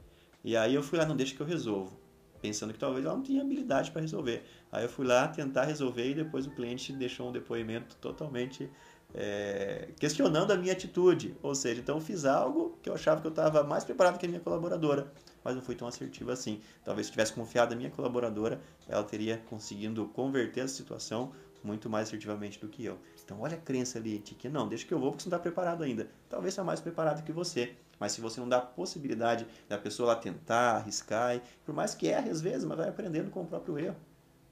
E aí eu fui lá, não deixa que eu resolvo pensando que talvez ela não tinha habilidade para resolver. Aí eu fui lá tentar resolver e depois o cliente deixou um depoimento totalmente é, questionando a minha atitude. Ou seja, então eu fiz algo que eu achava que eu estava mais preparado que a minha colaboradora, mas não fui tão assertivo assim. Talvez se tivesse confiado na minha colaboradora, ela teria conseguido converter a situação muito mais assertivamente do que eu. Então olha a crença ali que não, deixa que eu vou porque você não está preparado ainda. Talvez seja mais preparado que você. Mas se você não dá a possibilidade da pessoa lá tentar, arriscar, e por mais que erre às vezes, mas vai aprendendo com o próprio erro,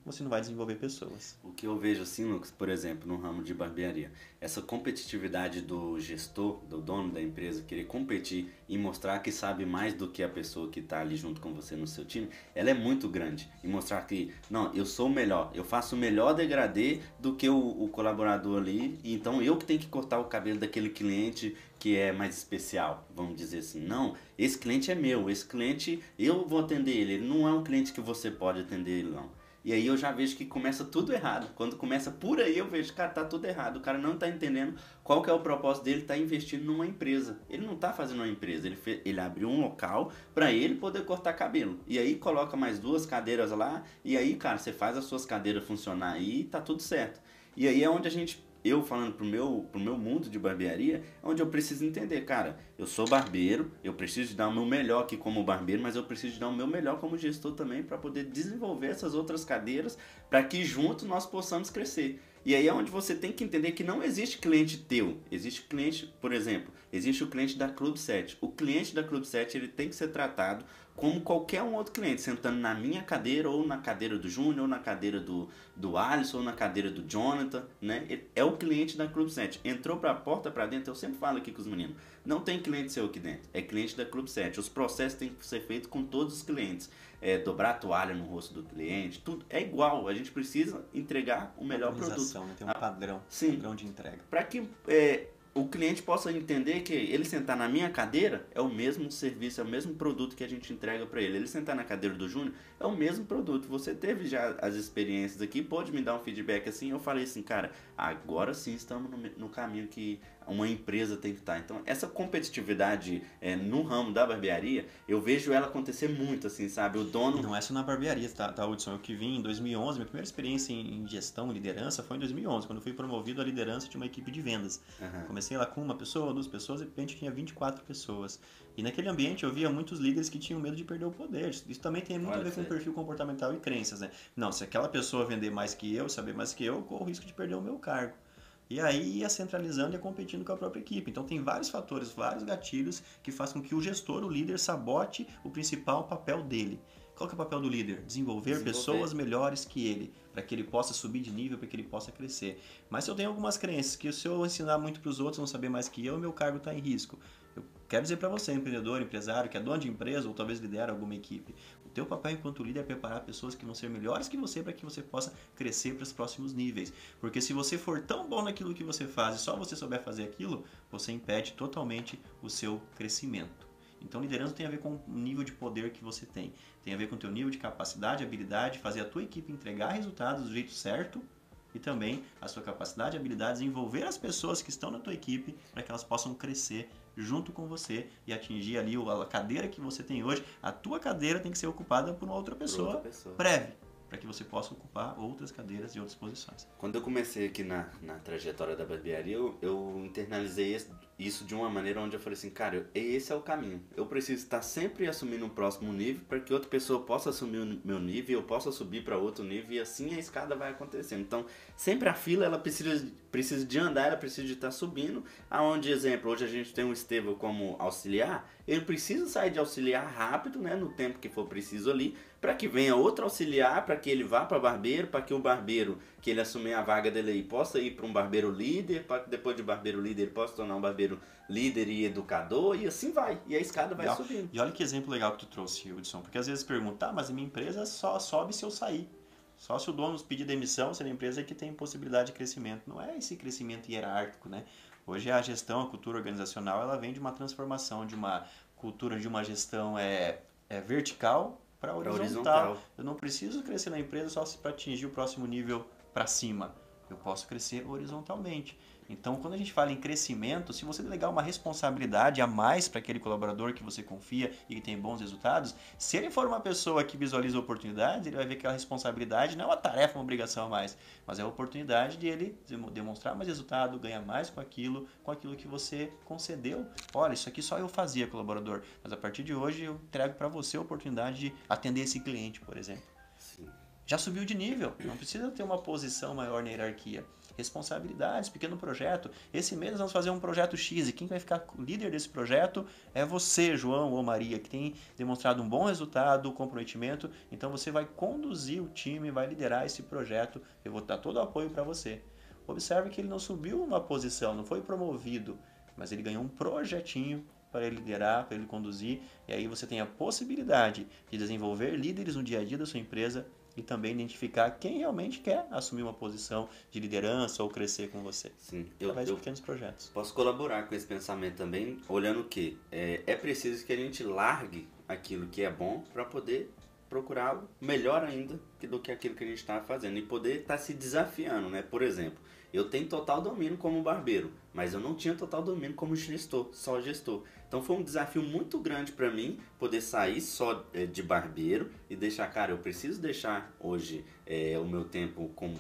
você não vai desenvolver pessoas. O que eu vejo assim, Lucas, por exemplo, no ramo de barbearia, essa competitividade do gestor, do dono da empresa, querer competir e mostrar que sabe mais do que a pessoa que está ali junto com você no seu time, ela é muito grande. E mostrar que, não, eu sou o melhor, eu faço o melhor degradê do que o, o colaborador ali, então eu que tenho que cortar o cabelo daquele cliente que é mais especial, vamos dizer assim. Não, esse cliente é meu, esse cliente eu vou atender ele, ele não é um cliente que você pode atender ele não. E aí eu já vejo que começa tudo errado. Quando começa por aí, eu vejo, cara, tá tudo errado. O cara não tá entendendo qual que é o propósito dele, tá investindo numa empresa. Ele não tá fazendo uma empresa, ele, fez, ele abriu um local para ele poder cortar cabelo. E aí coloca mais duas cadeiras lá, e aí, cara, você faz as suas cadeiras funcionar e tá tudo certo. E aí é onde a gente eu falando pro meu, pro meu mundo de barbearia, é onde eu preciso entender, cara, eu sou barbeiro, eu preciso dar o meu melhor aqui como barbeiro, mas eu preciso dar o meu melhor como gestor também para poder desenvolver essas outras cadeiras, para que juntos nós possamos crescer. E aí é onde você tem que entender que não existe cliente teu. Existe cliente, por exemplo, existe o cliente da Club 7. O cliente da Club 7 ele tem que ser tratado como qualquer um outro cliente, sentando na minha cadeira, ou na cadeira do Júnior, ou na cadeira do, do Alisson, ou na cadeira do Jonathan, né? É o cliente da Club 7. Entrou para a porta para dentro, eu sempre falo aqui com os meninos, não tem cliente seu aqui dentro, é cliente da Club 7. Os processos têm que ser feitos com todos os clientes. É, dobrar a toalha no rosto do cliente, tudo é igual. A gente precisa entregar o melhor produto. Né? Tem um padrão, Sim. padrão de entrega. Para que é, o cliente possa entender que ele sentar na minha cadeira é o mesmo serviço, é o mesmo produto que a gente entrega para ele. Ele sentar na cadeira do Júnior é o mesmo produto. Você teve já as experiências aqui, pode me dar um feedback assim? Eu falei assim, cara, agora sim estamos no, no caminho que uma empresa tem que estar. Então, essa competitividade é, no ramo da barbearia, eu vejo ela acontecer muito, assim, sabe? O dono... Não é só na barbearia, tá, tá Hudson? Eu que vim em 2011, minha primeira experiência em gestão, liderança, foi em 2011, quando eu fui promovido à liderança de uma equipe de vendas. Uhum. Comecei lá com uma pessoa, duas pessoas, e de repente tinha 24 pessoas. E naquele ambiente eu via muitos líderes que tinham medo de perder o poder. Isso também tem muito Olha a ver com o perfil comportamental e crenças, né? Não, se aquela pessoa vender mais que eu, saber mais que eu, eu corro o risco de perder o meu cargo. E aí ia centralizando e ia competindo com a própria equipe. Então tem vários fatores, vários gatilhos que fazem com que o gestor, o líder, sabote o principal papel dele. Qual é o papel do líder? Desenvolver, Desenvolver. pessoas melhores que ele, para que ele possa subir de nível, para que ele possa crescer. Mas eu tenho algumas crenças que se eu ensinar muito para os outros, não saber mais que eu, meu cargo está em risco. Eu quero dizer para você, empreendedor, empresário, que é dono de empresa ou talvez lidera alguma equipe, teu papel enquanto líder é preparar pessoas que vão ser melhores que você para que você possa crescer para os próximos níveis. Porque se você for tão bom naquilo que você faz e só você souber fazer aquilo, você impede totalmente o seu crescimento. Então liderança tem a ver com o nível de poder que você tem. Tem a ver com o teu nível de capacidade, habilidade, fazer a tua equipe entregar resultados do jeito certo e também a sua capacidade habilidade de envolver as pessoas que estão na tua equipe para que elas possam crescer junto com você e atingir ali a cadeira que você tem hoje. A tua cadeira tem que ser ocupada por uma outra pessoa, outra pessoa. breve para que você possa ocupar outras cadeiras e outras posições. Quando eu comecei aqui na, na trajetória da barbearia, eu, eu internalizei isso de uma maneira onde eu falei assim, cara, esse é o caminho. Eu preciso estar sempre assumindo um próximo nível para que outra pessoa possa assumir o meu nível, eu possa subir para outro nível e assim a escada vai acontecendo. Então, sempre a fila ela precisa, precisa de andar, ela precisa de estar subindo. Aonde, exemplo, hoje a gente tem o Estevão como auxiliar, ele precisa sair de auxiliar rápido, né, no tempo que for preciso ali, para que venha outro auxiliar, para que ele vá para barbeiro, para que o barbeiro que ele assumir a vaga dele aí possa ir para um barbeiro líder, para que depois de barbeiro líder ele possa tornar um barbeiro líder e educador, e assim vai. E a escada vai legal. subindo. E olha que exemplo legal que tu trouxe, Hudson, porque às vezes perguntar, ah, mas a minha empresa só sobe se eu sair. Só se o dono pedir demissão, se a empresa que tem possibilidade de crescimento. Não é esse crescimento hierárquico, né? Hoje a gestão, a cultura organizacional, ela vem de uma transformação de uma cultura de uma gestão é, é vertical para horizontal. horizontal. Eu não preciso crescer na empresa só para atingir o próximo nível para cima. Eu posso crescer horizontalmente. Então, quando a gente fala em crescimento, se você delegar uma responsabilidade a mais para aquele colaborador que você confia e que tem bons resultados, se ele for uma pessoa que visualiza oportunidades, ele vai ver que aquela responsabilidade não é uma tarefa, uma obrigação a mais, mas é a oportunidade de ele demonstrar mais resultado, ganhar mais com aquilo, com aquilo que você concedeu. Olha, isso aqui só eu fazia, colaborador, mas a partir de hoje eu entrego para você a oportunidade de atender esse cliente, por exemplo. Sim. Já subiu de nível, não precisa ter uma posição maior na hierarquia responsabilidades, pequeno projeto. Esse mês nós vamos fazer um projeto X e quem vai ficar líder desse projeto é você, João ou Maria, que tem demonstrado um bom resultado, comprometimento. Então você vai conduzir o time, vai liderar esse projeto. Eu vou dar todo o apoio para você. Observe que ele não subiu uma posição, não foi promovido, mas ele ganhou um projetinho para ele liderar, para ele conduzir, e aí você tem a possibilidade de desenvolver líderes no dia a dia da sua empresa e também identificar quem realmente quer assumir uma posição de liderança ou crescer com você. Sim, eu, através eu de pequenos projetos. Posso colaborar com esse pensamento também, olhando que é, é preciso que a gente largue aquilo que é bom para poder procurar algo melhor ainda do que aquilo que a gente está fazendo e poder estar tá se desafiando, né? Por exemplo, eu tenho total domínio como barbeiro, mas eu não tinha total domínio como gestor, só gestor. Então foi um desafio muito grande para mim poder sair só é, de barbeiro e deixar, cara, eu preciso deixar hoje é, o meu tempo com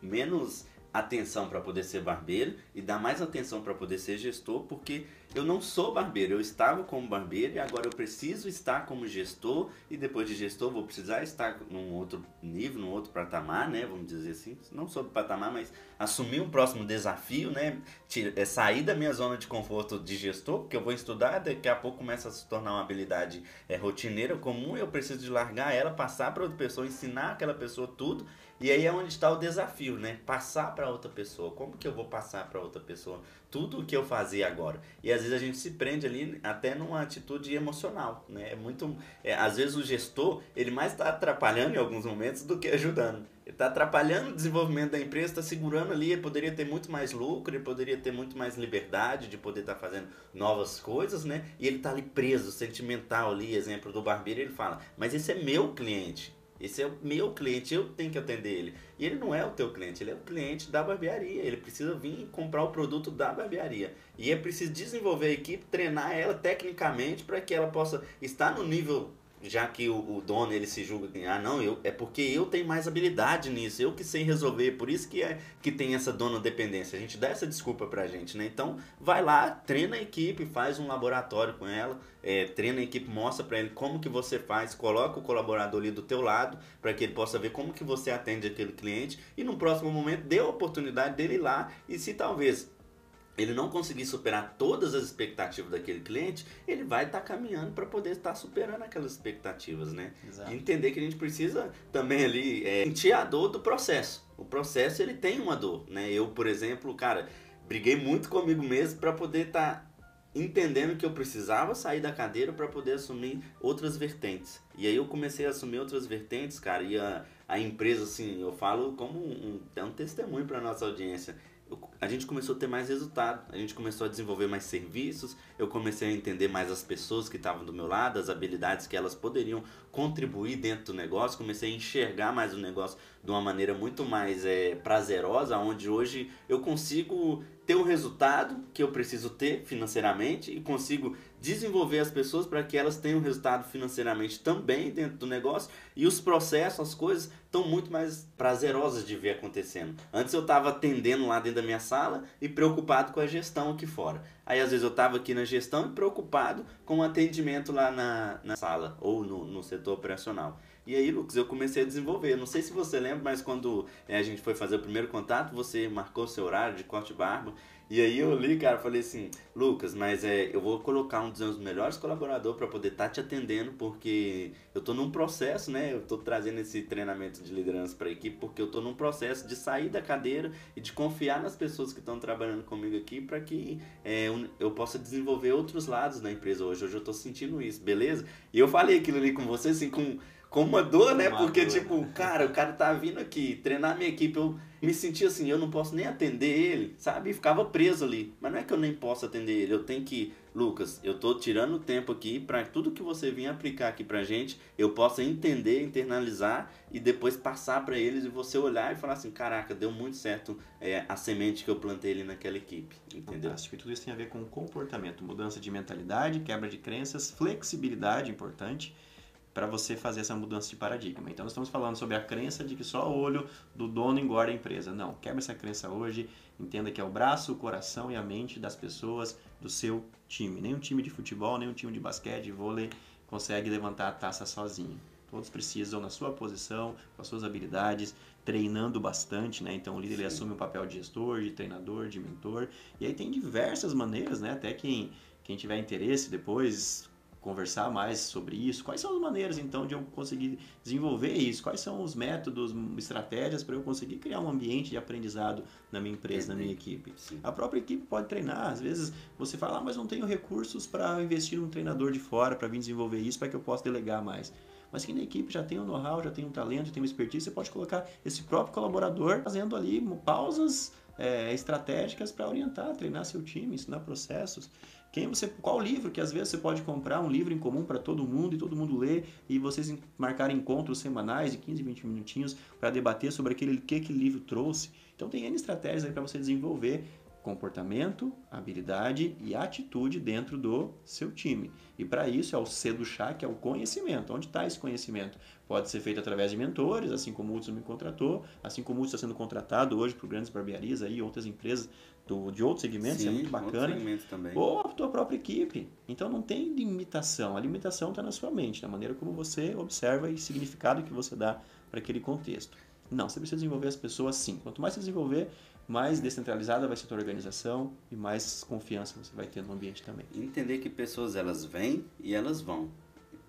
menos atenção para poder ser barbeiro e dar mais atenção para poder ser gestor, porque eu não sou barbeiro, eu estava como barbeiro e agora eu preciso estar como gestor e depois de gestor vou precisar estar num outro nível, num outro patamar, né, vamos dizer assim, não sobre patamar, mas assumir um próximo desafio, né, é sair da minha zona de conforto de gestor, porque eu vou estudar, daqui a pouco começa a se tornar uma habilidade é, rotineira, comum, eu preciso de largar ela, passar para outra pessoa, ensinar aquela pessoa tudo e aí é onde está o desafio, né? Passar para outra pessoa. Como que eu vou passar para outra pessoa tudo o que eu fazia agora? E às vezes a gente se prende ali até numa atitude emocional, né? É muito, é, às vezes o gestor ele mais está atrapalhando em alguns momentos do que ajudando. Ele está atrapalhando o desenvolvimento da empresa, está segurando ali, ele poderia ter muito mais lucro, ele poderia ter muito mais liberdade de poder estar tá fazendo novas coisas, né? E ele está ali preso, sentimental ali, exemplo do barbeiro, ele fala, mas esse é meu cliente, esse é o meu cliente, eu tenho que atender ele. E ele não é o teu cliente, ele é o cliente da barbearia. Ele precisa vir comprar o produto da barbearia. E é preciso desenvolver a equipe, treinar ela tecnicamente para que ela possa estar no nível já que o, o, dono ele se julga que ah não eu é porque eu tenho mais habilidade nisso eu que sei resolver por isso que é que tem essa dona dependência. A gente dá essa desculpa pra gente né? Então vai lá treina a equipe faz um laboratório com ela é, treina a equipe mostra para ele como que você faz coloca o colaborador ali do teu lado para que ele possa ver como que você atende aquele cliente e no próximo momento dê a oportunidade dele ir lá e se talvez ele não conseguir superar todas as expectativas daquele cliente, ele vai estar tá caminhando para poder estar superando aquelas expectativas, né? Exato. E entender que a gente precisa também ali é, sentir a dor do processo. O processo ele tem uma dor, né? Eu, por exemplo, cara, briguei muito comigo mesmo para poder estar tá entendendo que eu precisava sair da cadeira para poder assumir outras vertentes. E aí eu comecei a assumir outras vertentes, cara, e a, a empresa, assim, eu falo como um, um, um testemunho para nossa audiência a gente começou a ter mais resultado, a gente começou a desenvolver mais serviços, eu comecei a entender mais as pessoas que estavam do meu lado, as habilidades que elas poderiam contribuir dentro do negócio, comecei a enxergar mais o negócio de uma maneira muito mais é, prazerosa, onde hoje eu consigo ter o resultado que eu preciso ter financeiramente e consigo desenvolver as pessoas para que elas tenham resultado financeiramente também dentro do negócio e os processos, as coisas estão muito mais prazerosas de ver acontecendo. Antes eu estava atendendo lá dentro da minha sala e preocupado com a gestão aqui fora. Aí às vezes eu estava aqui na gestão e preocupado com o atendimento lá na, na sala ou no, no setor operacional. E aí, Lucas, eu comecei a desenvolver. Não sei se você lembra, mas quando é, a gente foi fazer o primeiro contato, você marcou seu horário de corte barba. E aí eu li, cara, falei assim, Lucas, mas é, eu vou colocar um dos meus melhores colaboradores para poder estar tá te atendendo, porque eu tô num processo, né? Eu tô trazendo esse treinamento de liderança para a equipe, porque eu tô num processo de sair da cadeira e de confiar nas pessoas que estão trabalhando comigo aqui para que é, eu possa desenvolver outros lados da empresa hoje. Hoje eu tô sentindo isso, beleza? E eu falei aquilo ali com você, assim, com com uma dor, né? Uma Porque, dor. tipo, cara, o cara tá vindo aqui treinar minha equipe. Eu me senti assim, eu não posso nem atender ele, sabe? E ficava preso ali. Mas não é que eu nem posso atender ele, eu tenho que. Lucas, eu tô tirando tempo aqui para tudo que você vir aplicar aqui pra gente, eu possa entender, internalizar e depois passar para eles e você olhar e falar assim: caraca, deu muito certo é, a semente que eu plantei ali naquela equipe. Entendeu? Fantástico. E tudo isso tem a ver com comportamento, mudança de mentalidade, quebra de crenças, flexibilidade importante para você fazer essa mudança de paradigma. Então, nós estamos falando sobre a crença de que só o olho do dono engorda a empresa. Não, quebra essa crença hoje, entenda que é o braço, o coração e a mente das pessoas do seu time. Nem um time de futebol, nem um time de basquete, vôlei consegue levantar a taça sozinho. Todos precisam, na sua posição, com as suas habilidades, treinando bastante, né? Então o líder ele assume o papel de gestor, de treinador, de mentor. E aí tem diversas maneiras, né? Até quem, quem tiver interesse depois, conversar mais sobre isso. Quais são as maneiras então de eu conseguir desenvolver isso? Quais são os métodos, estratégias para eu conseguir criar um ambiente de aprendizado na minha empresa, na minha equipe? Sim. A própria equipe pode treinar. Às vezes você fala, ah, mas não tenho recursos para investir num treinador de fora para vir desenvolver isso para que eu possa delegar mais. Mas quem na equipe já tem um know-how, já tem um talento, já tem uma expertise, você pode colocar esse próprio colaborador fazendo ali pausas é, estratégicas para orientar, treinar seu time, ensinar processos. Quem você, qual livro que às vezes você pode comprar um livro em comum para todo mundo e todo mundo ler e vocês marcarem encontros semanais de 15, 20 minutinhos para debater sobre aquele que que livro trouxe. Então tem N estratégias aí para você desenvolver comportamento, habilidade e atitude dentro do seu time. E para isso é o C do chá, que é o conhecimento. Onde está esse conhecimento? Pode ser feito através de mentores, assim como o Hudson me contratou, assim como o Hudson está sendo contratado hoje por grandes barbearias aí, outras empresas do, de outros segmentos, é Sim, é muito bacana. Ou a tua própria equipe. Então não tem limitação. A limitação está na sua mente, na maneira como você observa e significado que você dá para aquele contexto. Não, você precisa desenvolver as pessoas sim. Quanto mais você desenvolver, mais descentralizada vai ser a tua organização e mais confiança você vai ter no ambiente também. Entender que pessoas elas vêm e elas vão.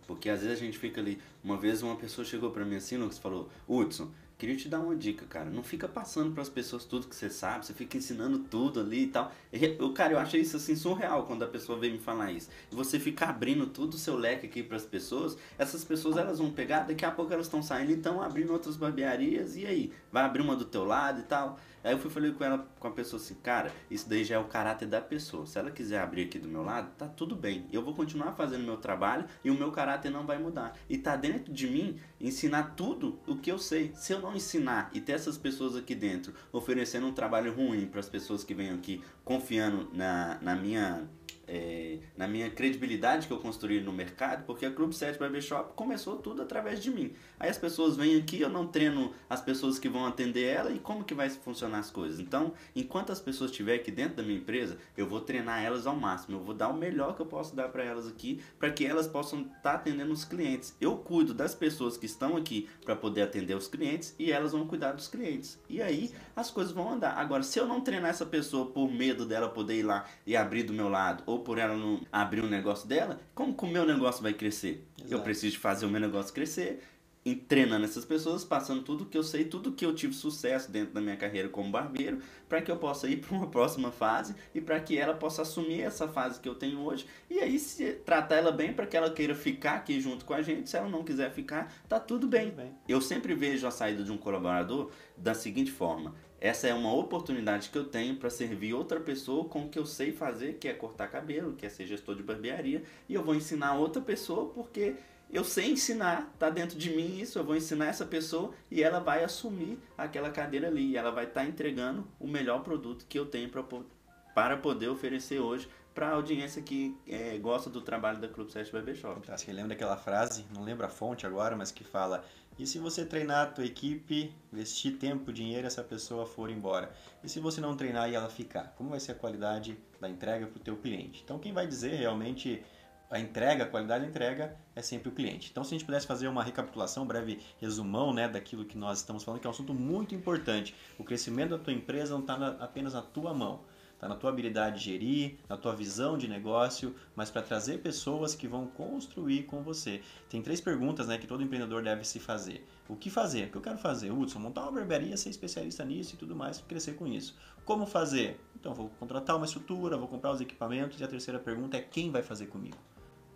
Porque às vezes a gente fica ali. Uma vez uma pessoa chegou para mim assim, Lucas, falou: Hudson, queria te dar uma dica, cara. Não fica passando para as pessoas tudo que você sabe, você fica ensinando tudo ali e tal. Eu, cara, eu achei isso assim surreal quando a pessoa veio me falar isso. E você ficar abrindo tudo o seu leque aqui para as pessoas, essas pessoas elas vão pegar, daqui a pouco elas estão saindo, então abrindo outras barbearias e aí, vai abrir uma do teu lado e tal. Aí eu fui falei com ela, com a pessoa assim, cara, isso daí já é o caráter da pessoa. Se ela quiser abrir aqui do meu lado, tá tudo bem. Eu vou continuar fazendo meu trabalho e o meu caráter não vai mudar. E tá dentro de mim ensinar tudo o que eu sei. Se eu não ensinar e ter essas pessoas aqui dentro oferecendo um trabalho ruim para as pessoas que vêm aqui confiando na, na minha é, na minha credibilidade que eu construí no mercado, porque a Clube 7 Barbershop começou tudo através de mim. Aí as pessoas vêm aqui, eu não treino as pessoas que vão atender ela e como que vai funcionar as coisas. Então, enquanto as pessoas estiverem aqui dentro da minha empresa, eu vou treinar elas ao máximo, eu vou dar o melhor que eu posso dar para elas aqui, para que elas possam estar tá atendendo os clientes. Eu cuido das pessoas que estão aqui para poder atender os clientes e elas vão cuidar dos clientes. E aí as coisas vão andar. Agora, se eu não treinar essa pessoa por medo dela poder ir lá e abrir do meu lado, ou por ela não abrir um negócio dela, como que o meu negócio vai crescer? Exato. Eu preciso fazer o meu negócio crescer, treinando essas pessoas, passando tudo que eu sei, tudo que eu tive sucesso dentro da minha carreira como barbeiro, para que eu possa ir para uma (laughs) próxima fase e para que ela possa assumir essa fase que eu tenho hoje e aí se tratar ela bem para que ela queira ficar aqui junto com a gente. Se ela não quiser ficar, tá tudo bem. tudo bem. Eu sempre vejo a saída de um colaborador da seguinte forma: essa é uma oportunidade que eu tenho para servir outra pessoa com o que eu sei fazer, que é cortar cabelo, que é ser gestor de barbearia, e eu vou ensinar outra pessoa porque eu sei ensinar, tá dentro de mim isso, eu vou ensinar essa pessoa e ela vai assumir aquela cadeira ali, e ela vai estar tá entregando o melhor produto que eu tenho pra, para poder oferecer hoje para a audiência que é, gosta do trabalho da Clube 7 Barbershop. Acho que lembra daquela frase, não lembro a fonte agora, mas que fala e se você treinar a tua equipe, investir tempo, dinheiro, essa pessoa for embora? E se você não treinar e ela ficar? Como vai ser a qualidade da entrega para o teu cliente? Então quem vai dizer realmente a entrega, a qualidade da entrega é sempre o cliente. Então, se a gente pudesse fazer uma recapitulação, um breve resumão né, daquilo que nós estamos falando, que é um assunto muito importante. O crescimento da tua empresa não está apenas na tua mão, está na tua habilidade de gerir, na tua visão de negócio, mas para trazer pessoas que vão construir com você. Tem três perguntas né, que todo empreendedor deve se fazer. O que fazer? O que eu quero fazer? Hudson, montar uma barbearia, ser especialista nisso e tudo mais, crescer com isso. Como fazer? Então, vou contratar uma estrutura, vou comprar os equipamentos. E a terceira pergunta é quem vai fazer comigo?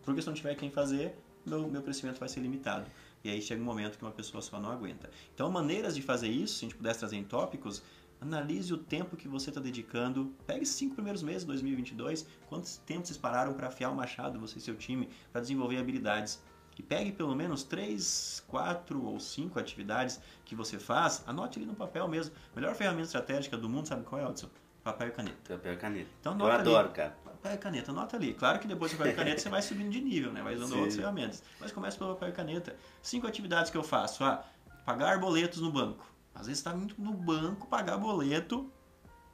Porque se não tiver quem fazer, meu, meu crescimento vai ser limitado. E aí chega um momento que uma pessoa só não aguenta. Então, maneiras de fazer isso, se a gente pudesse trazer em tópicos, analise o tempo que você está dedicando. Pegue esses cinco primeiros meses de 2022, quantos tempos vocês pararam para afiar o machado, você e seu time, para desenvolver habilidades. E pegue pelo menos três, quatro ou cinco atividades que você faz, anote ali no papel mesmo. melhor ferramenta estratégica do mundo, sabe qual é, Hudson? Papel e caneta. Papel e caneta. Então, Eu adoro, cara papel e caneta, anota ali. Claro que depois do papel e caneta você vai subindo de nível, né? Vai usando Sim. outras ferramentas. Mas começa pelo papel e caneta. Cinco atividades que eu faço. Ah, pagar boletos no banco. Às vezes está muito no banco pagar boleto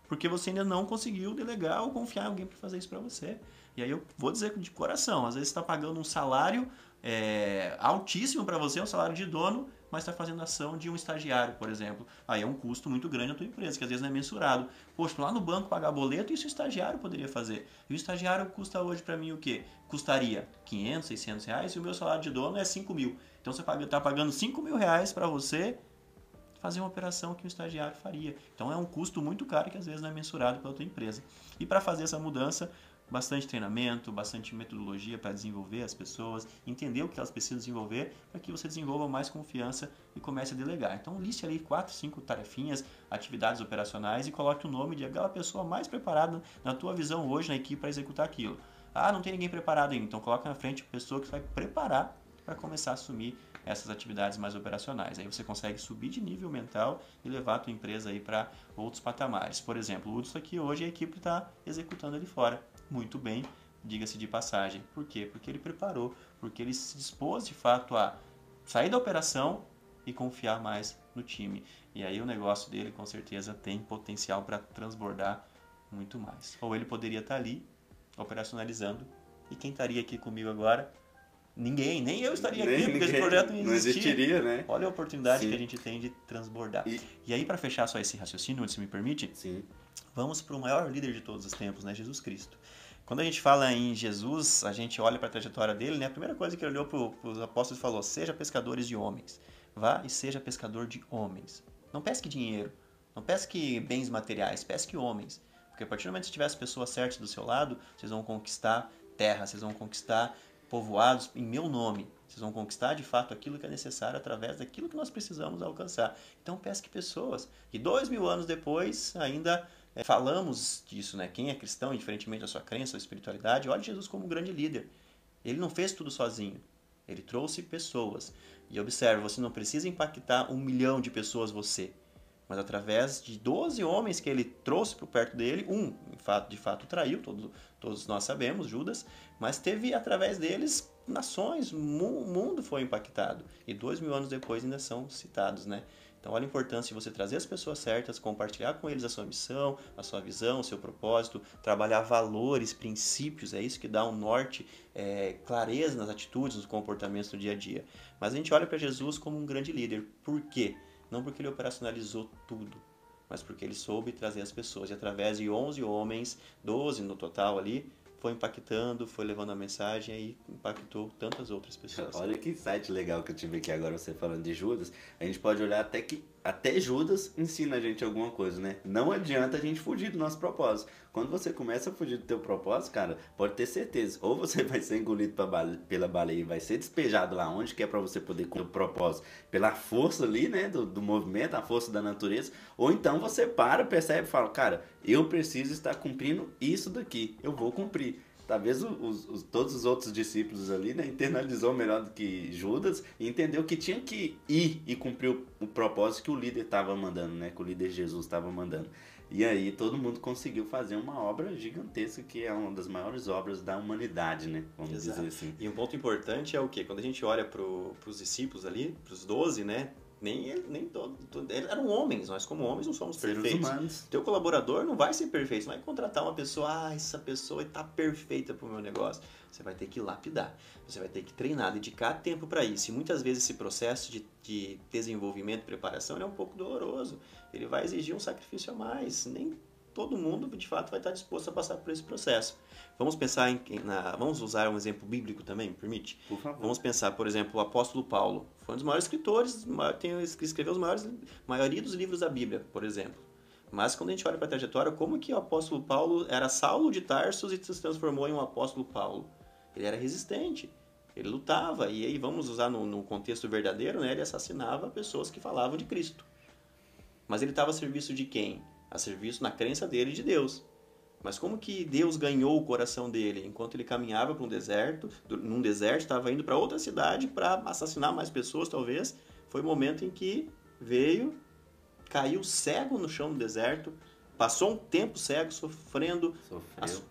porque você ainda não conseguiu delegar ou confiar em alguém para fazer isso para você. E aí eu vou dizer de coração, às vezes está pagando um salário é, altíssimo para você, um salário de dono, mas está fazendo ação de um estagiário, por exemplo. Aí é um custo muito grande na tua empresa, que às vezes não é mensurado. Poxa, lá no banco pagar boleto, isso o estagiário poderia fazer. E o estagiário custa hoje para mim o quê? Custaria 500, 600 reais e o meu salário de dono é 5 mil. Então você está pagando 5 mil reais para você fazer uma operação que um estagiário faria. Então é um custo muito caro que às vezes não é mensurado pela tua empresa. E para fazer essa mudança, bastante treinamento, bastante metodologia para desenvolver as pessoas, entender o que elas precisam desenvolver para que você desenvolva mais confiança e comece a delegar. Então liste ali quatro, cinco tarefinhas, atividades operacionais e coloque o nome de aquela pessoa mais preparada na tua visão hoje na equipe para executar aquilo. Ah, não tem ninguém preparado ainda, então coloca na frente a pessoa que vai preparar para começar a assumir essas atividades mais operacionais. Aí você consegue subir de nível mental e levar a tua empresa aí para outros patamares. Por exemplo, o Hudson aqui hoje a equipe está executando ali fora muito bem, diga-se de passagem. Por quê? Porque ele preparou, porque ele se dispôs de fato a sair da operação e confiar mais no time. E aí o negócio dele com certeza tem potencial para transbordar muito mais. Ou ele poderia estar tá ali operacionalizando e quem estaria aqui comigo agora Ninguém, nem eu estaria nem, aqui, porque esse projeto não, não existiria. né? Olha a oportunidade Sim. que a gente tem de transbordar. E, e aí, para fechar só esse raciocínio, se me permite, Sim. vamos para o maior líder de todos os tempos, né? Jesus Cristo. Quando a gente fala em Jesus, a gente olha para a trajetória dele, né? A primeira coisa que ele olhou para os apóstolos falou: seja pescadores de homens. Vá e seja pescador de homens. Não pesque dinheiro, não pesque bens materiais, pesque homens. Porque a partir do momento que tivesse pessoas certas do seu lado, vocês vão conquistar terra, vocês vão conquistar povoados em meu nome. Vocês vão conquistar de fato aquilo que é necessário através daquilo que nós precisamos alcançar. Então pesque pessoas. E dois mil anos depois ainda é, falamos disso, né? Quem é cristão, indiferentemente da sua crença ou espiritualidade, olhe Jesus como um grande líder. Ele não fez tudo sozinho. Ele trouxe pessoas. E observe, você não precisa impactar um milhão de pessoas você. Mas através de 12 homens que ele trouxe para perto dele, um, de fato, traiu, todos, todos nós sabemos, Judas, mas teve através deles nações, o mundo foi impactado. E dois mil anos depois ainda são citados, né? Então, olha a importância de você trazer as pessoas certas, compartilhar com eles a sua missão, a sua visão, o seu propósito, trabalhar valores, princípios, é isso que dá um norte, é, clareza nas atitudes, nos comportamentos do dia a dia. Mas a gente olha para Jesus como um grande líder. Por quê? Não porque ele operacionalizou tudo, mas porque ele soube trazer as pessoas. E através de 11 homens, 12 no total ali, foi impactando, foi levando a mensagem e impactou tantas outras pessoas. (laughs) Olha que site legal que eu tive aqui agora, você falando de Judas. A gente pode olhar até que até Judas ensina a gente alguma coisa, né? Não adianta a gente fugir do nosso propósito. Quando você começa a fugir do teu propósito, cara, pode ter certeza. Ou você (laughs) vai ser engolido pela baleia e vai ser despejado lá onde que é para você poder cumprir o propósito pela força ali, né? Do, do movimento, a força da natureza. Ou então você para, percebe e fala, cara, eu preciso estar cumprindo isso daqui. Eu vou cumprir. Talvez os, os, todos os outros discípulos ali, né, internalizou melhor do que Judas e entendeu que tinha que ir e cumprir o, o propósito que o líder estava mandando, né, que o líder Jesus estava mandando. E aí todo mundo conseguiu fazer uma obra gigantesca que é uma das maiores obras da humanidade, né? Vamos Exato. dizer assim. E um ponto importante é o que? Quando a gente olha para os discípulos ali, para os doze, né? Nem, nem todo, todo, eram homens, nós como homens não somos Seres perfeitos. Humanos. Teu colaborador não vai ser perfeito, não vai contratar uma pessoa, ah, essa pessoa está perfeita para o meu negócio. Você vai ter que lapidar, você vai ter que treinar, dedicar tempo para isso. E muitas vezes esse processo de, de desenvolvimento e preparação é um pouco doloroso. Ele vai exigir um sacrifício a mais. Nem todo mundo, de fato, vai estar disposto a passar por esse processo. Vamos pensar em, na, vamos usar um exemplo bíblico também, me permite? Por favor. Vamos pensar, por exemplo, o apóstolo Paulo. Foi um dos maiores escritores, tem, escreveu os maiores, maioria dos livros da Bíblia, por exemplo. Mas quando a gente olha para a trajetória, como que o apóstolo Paulo era Saulo de Tarsus e se transformou em um apóstolo Paulo? Ele era resistente, ele lutava, e aí vamos usar no, no contexto verdadeiro, né? ele assassinava pessoas que falavam de Cristo. Mas ele estava a serviço de quem? A serviço na crença dele de Deus. Mas como que Deus ganhou o coração dele? Enquanto ele caminhava para um deserto, num deserto, estava indo para outra cidade para assassinar mais pessoas, talvez. Foi o momento em que veio, caiu cego no chão do deserto, passou um tempo cego, sofrendo,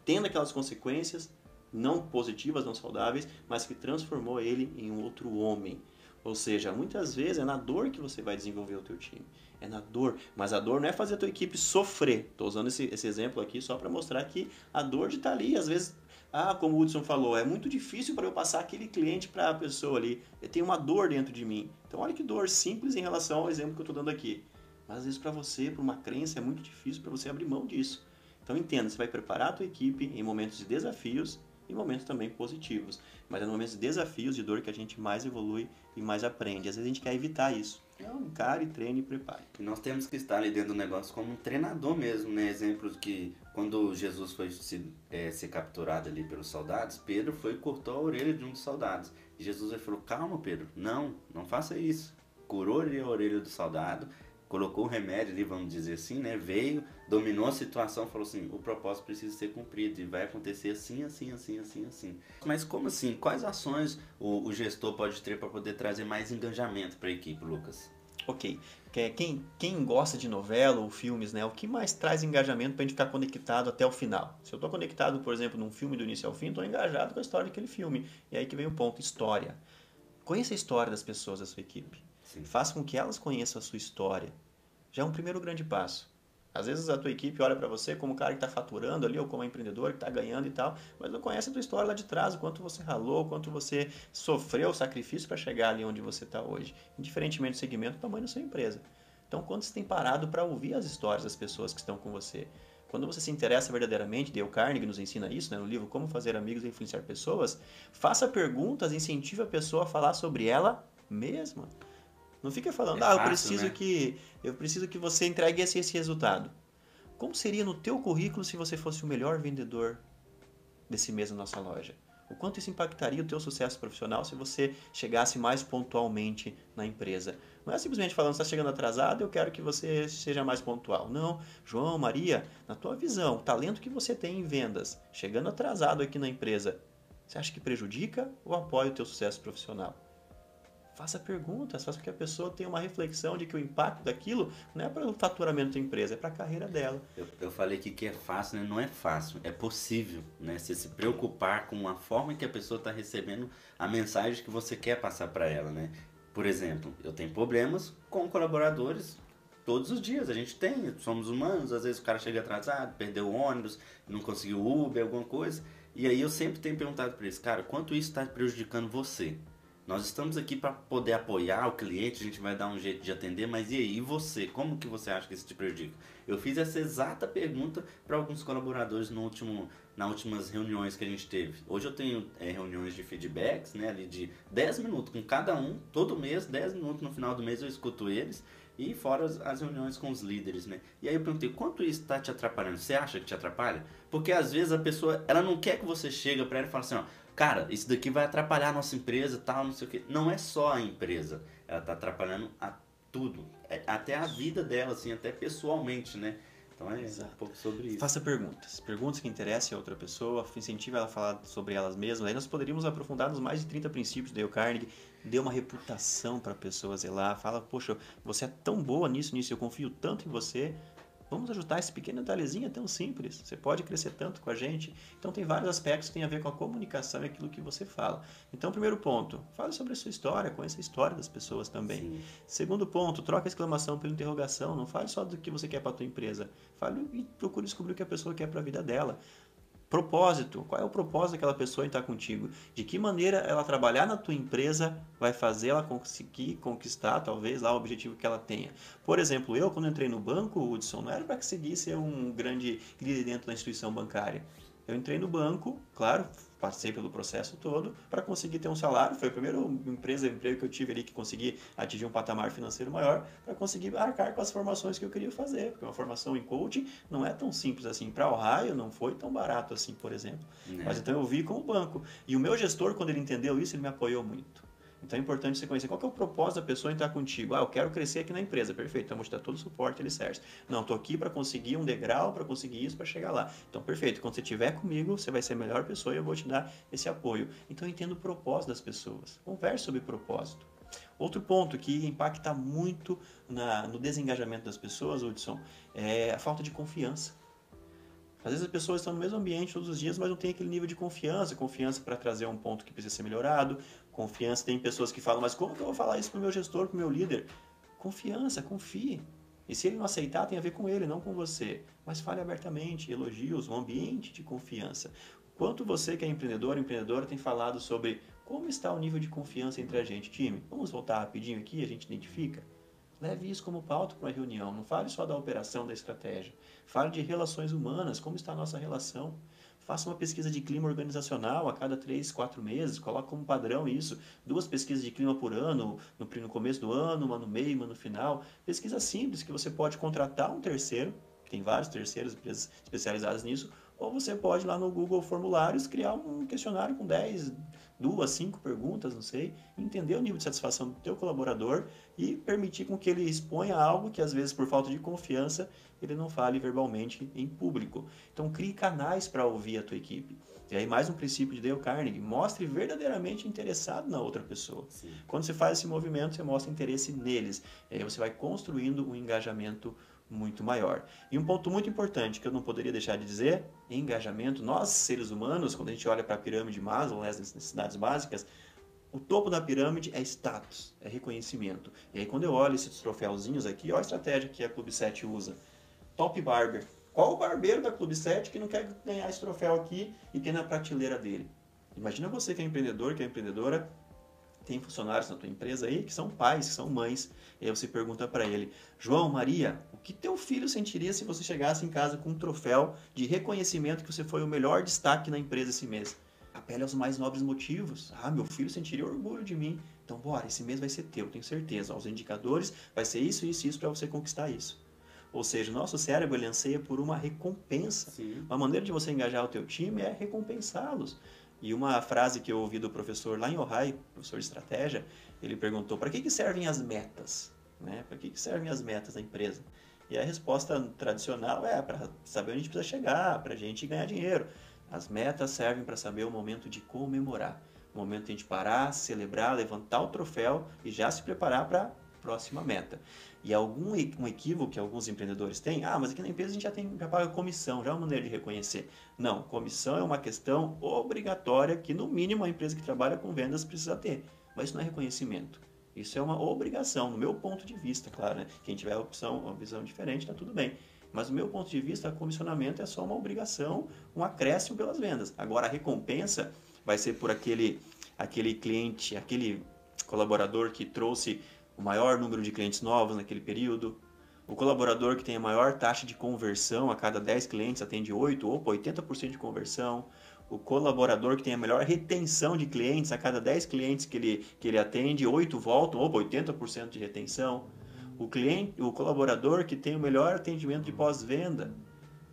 tendo aquelas consequências não positivas, não saudáveis, mas que transformou ele em um outro homem. Ou seja, muitas vezes é na dor que você vai desenvolver o teu time é na dor. Mas a dor não é fazer a tua equipe sofrer. Estou usando esse, esse exemplo aqui só para mostrar que a dor de estar tá ali, às vezes, ah, como o Hudson falou, é muito difícil para eu passar aquele cliente para a pessoa ali. Eu tenho uma dor dentro de mim. Então, olha que dor simples em relação ao exemplo que eu estou dando aqui. Mas às vezes para você, para uma crença, é muito difícil para você abrir mão disso. Então entenda, você vai preparar a tua equipe em momentos de desafios e momentos também positivos. Mas é no momentos de desafios, de dor, que a gente mais evolui e mais aprende. Às vezes a gente quer evitar isso. Então, encare, treine e prepare. E nós temos que estar ali dentro do negócio como um treinador mesmo, né? Exemplos que quando Jesus foi se, é, ser capturado ali pelos soldados, Pedro foi e cortou a orelha de um dos soldados. E Jesus falou, calma Pedro, não, não faça isso. Curou a orelha do soldado, colocou o remédio ali, vamos dizer assim, né? Veio, dominou a situação, falou assim, o propósito precisa ser cumprido e vai acontecer assim, assim, assim, assim, assim. Mas como assim? Quais ações o, o gestor pode ter para poder trazer mais engajamento para a equipe, Lucas? Ok. Quem, quem gosta de novela ou filmes, né? O que mais traz engajamento para a gente ficar conectado até o final? Se eu estou conectado, por exemplo, num filme do início ao fim, estou engajado com a história daquele filme. E aí que vem o ponto, história. Conheça a história das pessoas da sua equipe. Sim. Faça com que elas conheçam a sua história. Já é um primeiro grande passo. Às vezes a tua equipe olha para você como o cara que está faturando ali, ou como empreendedor que está ganhando e tal, mas não conhece a tua história lá de trás, o quanto você ralou, o quanto você sofreu o sacrifício para chegar ali onde você está hoje, indiferentemente do segmento, do tamanho da sua empresa. Então, quando você tem parado para ouvir as histórias das pessoas que estão com você, quando você se interessa verdadeiramente, Dale Carnegie nos ensina isso né, no livro Como Fazer Amigos e Influenciar Pessoas, faça perguntas, incentive a pessoa a falar sobre ela mesma. Não fica falando, é ah, eu preciso né? que eu preciso que você entregue esse, esse resultado. Como seria no teu currículo se você fosse o melhor vendedor desse mês na nossa loja? O quanto isso impactaria o teu sucesso profissional se você chegasse mais pontualmente na empresa? Não é simplesmente falando, está chegando atrasado, eu quero que você seja mais pontual. Não, João, Maria, na tua visão, o talento que você tem em vendas, chegando atrasado aqui na empresa, você acha que prejudica ou apoia o teu sucesso profissional? Faça perguntas, faça com que a pessoa tenha uma reflexão de que o impacto daquilo não é para o faturamento da empresa, é para a carreira dela. Eu, eu falei aqui que é fácil, né? não é fácil, é possível. Né? Você se preocupar com a forma que a pessoa está recebendo a mensagem que você quer passar para ela. Né? Por exemplo, eu tenho problemas com colaboradores todos os dias. A gente tem, somos humanos, às vezes o cara chega atrasado, perdeu o ônibus, não conseguiu Uber, alguma coisa. E aí eu sempre tenho perguntado para eles, cara, quanto isso está prejudicando você? Nós estamos aqui para poder apoiar o cliente, a gente vai dar um jeito de atender, mas e aí, e você? Como que você acha que isso te prejudica? Eu fiz essa exata pergunta para alguns colaboradores no último, nas últimas reuniões que a gente teve. Hoje eu tenho é, reuniões de feedbacks, né, ali de 10 minutos com cada um, todo mês, 10 minutos no final do mês eu escuto eles e fora as, as, reuniões com os líderes, né? E aí eu perguntei, quanto isso está te atrapalhando? Você acha que te atrapalha? Porque às vezes a pessoa, ela não quer que você chegue para ela e fale assim, ó, cara, isso daqui vai atrapalhar a nossa empresa tal, não sei o que. Não é só a empresa, ela está atrapalhando a tudo, é, até a vida dela, assim, até pessoalmente, né? Então é Exato. um pouco sobre isso. Faça perguntas, perguntas que interessem a outra pessoa, incentive ela a falar sobre elas mesmas. Aí nós poderíamos aprofundar nos mais de 30 princípios do Dale Carnegie, dê uma reputação para a pessoa zelar, fala, poxa, você é tão boa nisso, nisso, eu confio tanto em você, Vamos ajustar esse pequeno detalhezinho é tão simples. Você pode crescer tanto com a gente. Então tem vários aspectos que têm a ver com a comunicação e aquilo que você fala. Então, primeiro ponto, fale sobre a sua história, conheça a história das pessoas também. Sim. Segundo ponto, troca a exclamação pela interrogação. Não fale só do que você quer para a tua empresa. Fale e procure descobrir o que a pessoa quer para a vida dela. Propósito. Qual é o propósito daquela pessoa em estar contigo? De que maneira ela trabalhar na tua empresa vai fazer ela conseguir conquistar, talvez, lá o objetivo que ela tenha. Por exemplo, eu, quando entrei no banco, Hudson, não era para conseguir ser um grande líder dentro da instituição bancária. Eu entrei no banco, claro, passei pelo processo todo para conseguir ter um salário. Foi a primeira empresa, emprego que eu tive ali que consegui atingir um patamar financeiro maior para conseguir arcar com as formações que eu queria fazer. Porque uma formação em coaching não é tão simples assim. Para o raio não foi tão barato assim, por exemplo. É. Mas então eu vi como banco. E o meu gestor, quando ele entendeu isso, ele me apoiou muito. Então é importante você conhecer qual é o propósito da pessoa em estar contigo. Ah, eu quero crescer aqui na empresa. Perfeito, então vou te dar todo o suporte ele serve. Não, estou aqui para conseguir um degrau, para conseguir isso, para chegar lá. Então, perfeito, quando você estiver comigo, você vai ser a melhor pessoa e eu vou te dar esse apoio. Então, entenda o propósito das pessoas. Converse sobre propósito. Outro ponto que impacta muito na, no desengajamento das pessoas, Hudson, é a falta de confiança. Às vezes as pessoas estão no mesmo ambiente todos os dias, mas não tem aquele nível de confiança, confiança para trazer um ponto que precisa ser melhorado, confiança. Tem pessoas que falam, mas como que eu vou falar isso para o meu gestor, para o meu líder? Confiança, confie. E se ele não aceitar, tem a ver com ele, não com você. Mas fale abertamente, elogios, um ambiente de confiança. Quanto você que é empreendedor, empreendedora, tem falado sobre como está o nível de confiança entre a gente, time? Vamos voltar rapidinho aqui, a gente identifica. Leve isso como pauta para uma reunião. Não fale só da operação, da estratégia. Fale de relações humanas, como está a nossa relação. Faça uma pesquisa de clima organizacional a cada três, quatro meses. Coloque como padrão isso. Duas pesquisas de clima por ano, no, no começo do ano, uma no meio, uma no final. Pesquisa simples que você pode contratar um terceiro, tem vários terceiros, empresas especializadas nisso, ou você pode lá no Google Formulários criar um questionário com 10, duas, cinco perguntas, não sei, entender o nível de satisfação do teu colaborador e permitir com que ele exponha algo que às vezes por falta de confiança ele não fale verbalmente em público. Então crie canais para ouvir a tua equipe. E aí mais um princípio de Dale Carnegie, mostre verdadeiramente interessado na outra pessoa. Sim. Quando você faz esse movimento, você mostra interesse neles. E aí você vai construindo um engajamento muito maior. E um ponto muito importante que eu não poderia deixar de dizer, engajamento, nós seres humanos, quando a gente olha para a pirâmide Maslow, né, as necessidades básicas, o topo da pirâmide é status, é reconhecimento. E aí quando eu olho esses troféuzinhos aqui, olha a estratégia que a Clube 7 usa. Top Barber. Qual o barbeiro da Clube 7 que não quer ganhar esse troféu aqui e ter na prateleira dele? Imagina você que é empreendedor, que é empreendedora, tem funcionários na tua empresa aí que são pais, que são mães. E aí você pergunta para ele: João, Maria, o que teu filho sentiria se você chegasse em casa com um troféu de reconhecimento que você foi o melhor destaque na empresa esse mês? Apele aos mais nobres motivos. Ah, meu filho sentiria orgulho de mim. Então, bora, esse mês vai ser teu, tenho certeza. Os indicadores vai ser isso, isso, isso para você conquistar isso. Ou seja, o nosso cérebro ele anseia por uma recompensa. Sim. Uma maneira de você engajar o teu time é recompensá-los. E uma frase que eu ouvi do professor lá em Ohio, professor de estratégia, ele perguntou: para que, que servem as metas? Né? Para que, que servem as metas da empresa? E a resposta tradicional é para saber onde a gente precisa chegar, para a gente ganhar dinheiro. As metas servem para saber o momento de comemorar. O momento de a gente parar, celebrar, levantar o troféu e já se preparar para próxima meta. E algum um equívoco que alguns empreendedores têm, ah, mas aqui na empresa a gente já, tem, já paga comissão, já é uma maneira de reconhecer. Não, comissão é uma questão obrigatória que no mínimo a empresa que trabalha com vendas precisa ter. Mas isso não é reconhecimento. Isso é uma obrigação, no meu ponto de vista, claro. Né? Quem tiver opção, uma visão diferente, está tudo bem. Mas do meu ponto de vista, comissionamento é só uma obrigação, um acréscimo pelas vendas. Agora, a recompensa vai ser por aquele, aquele cliente, aquele colaborador que trouxe o maior número de clientes novos naquele período. O colaborador que tem a maior taxa de conversão, a cada 10 clientes atende 8 ou 80% de conversão. O colaborador que tem a melhor retenção de clientes, a cada 10 clientes que ele, que ele atende, 8 voltam, ou 80% de retenção. O, cliente, o colaborador que tem o melhor atendimento de pós-venda.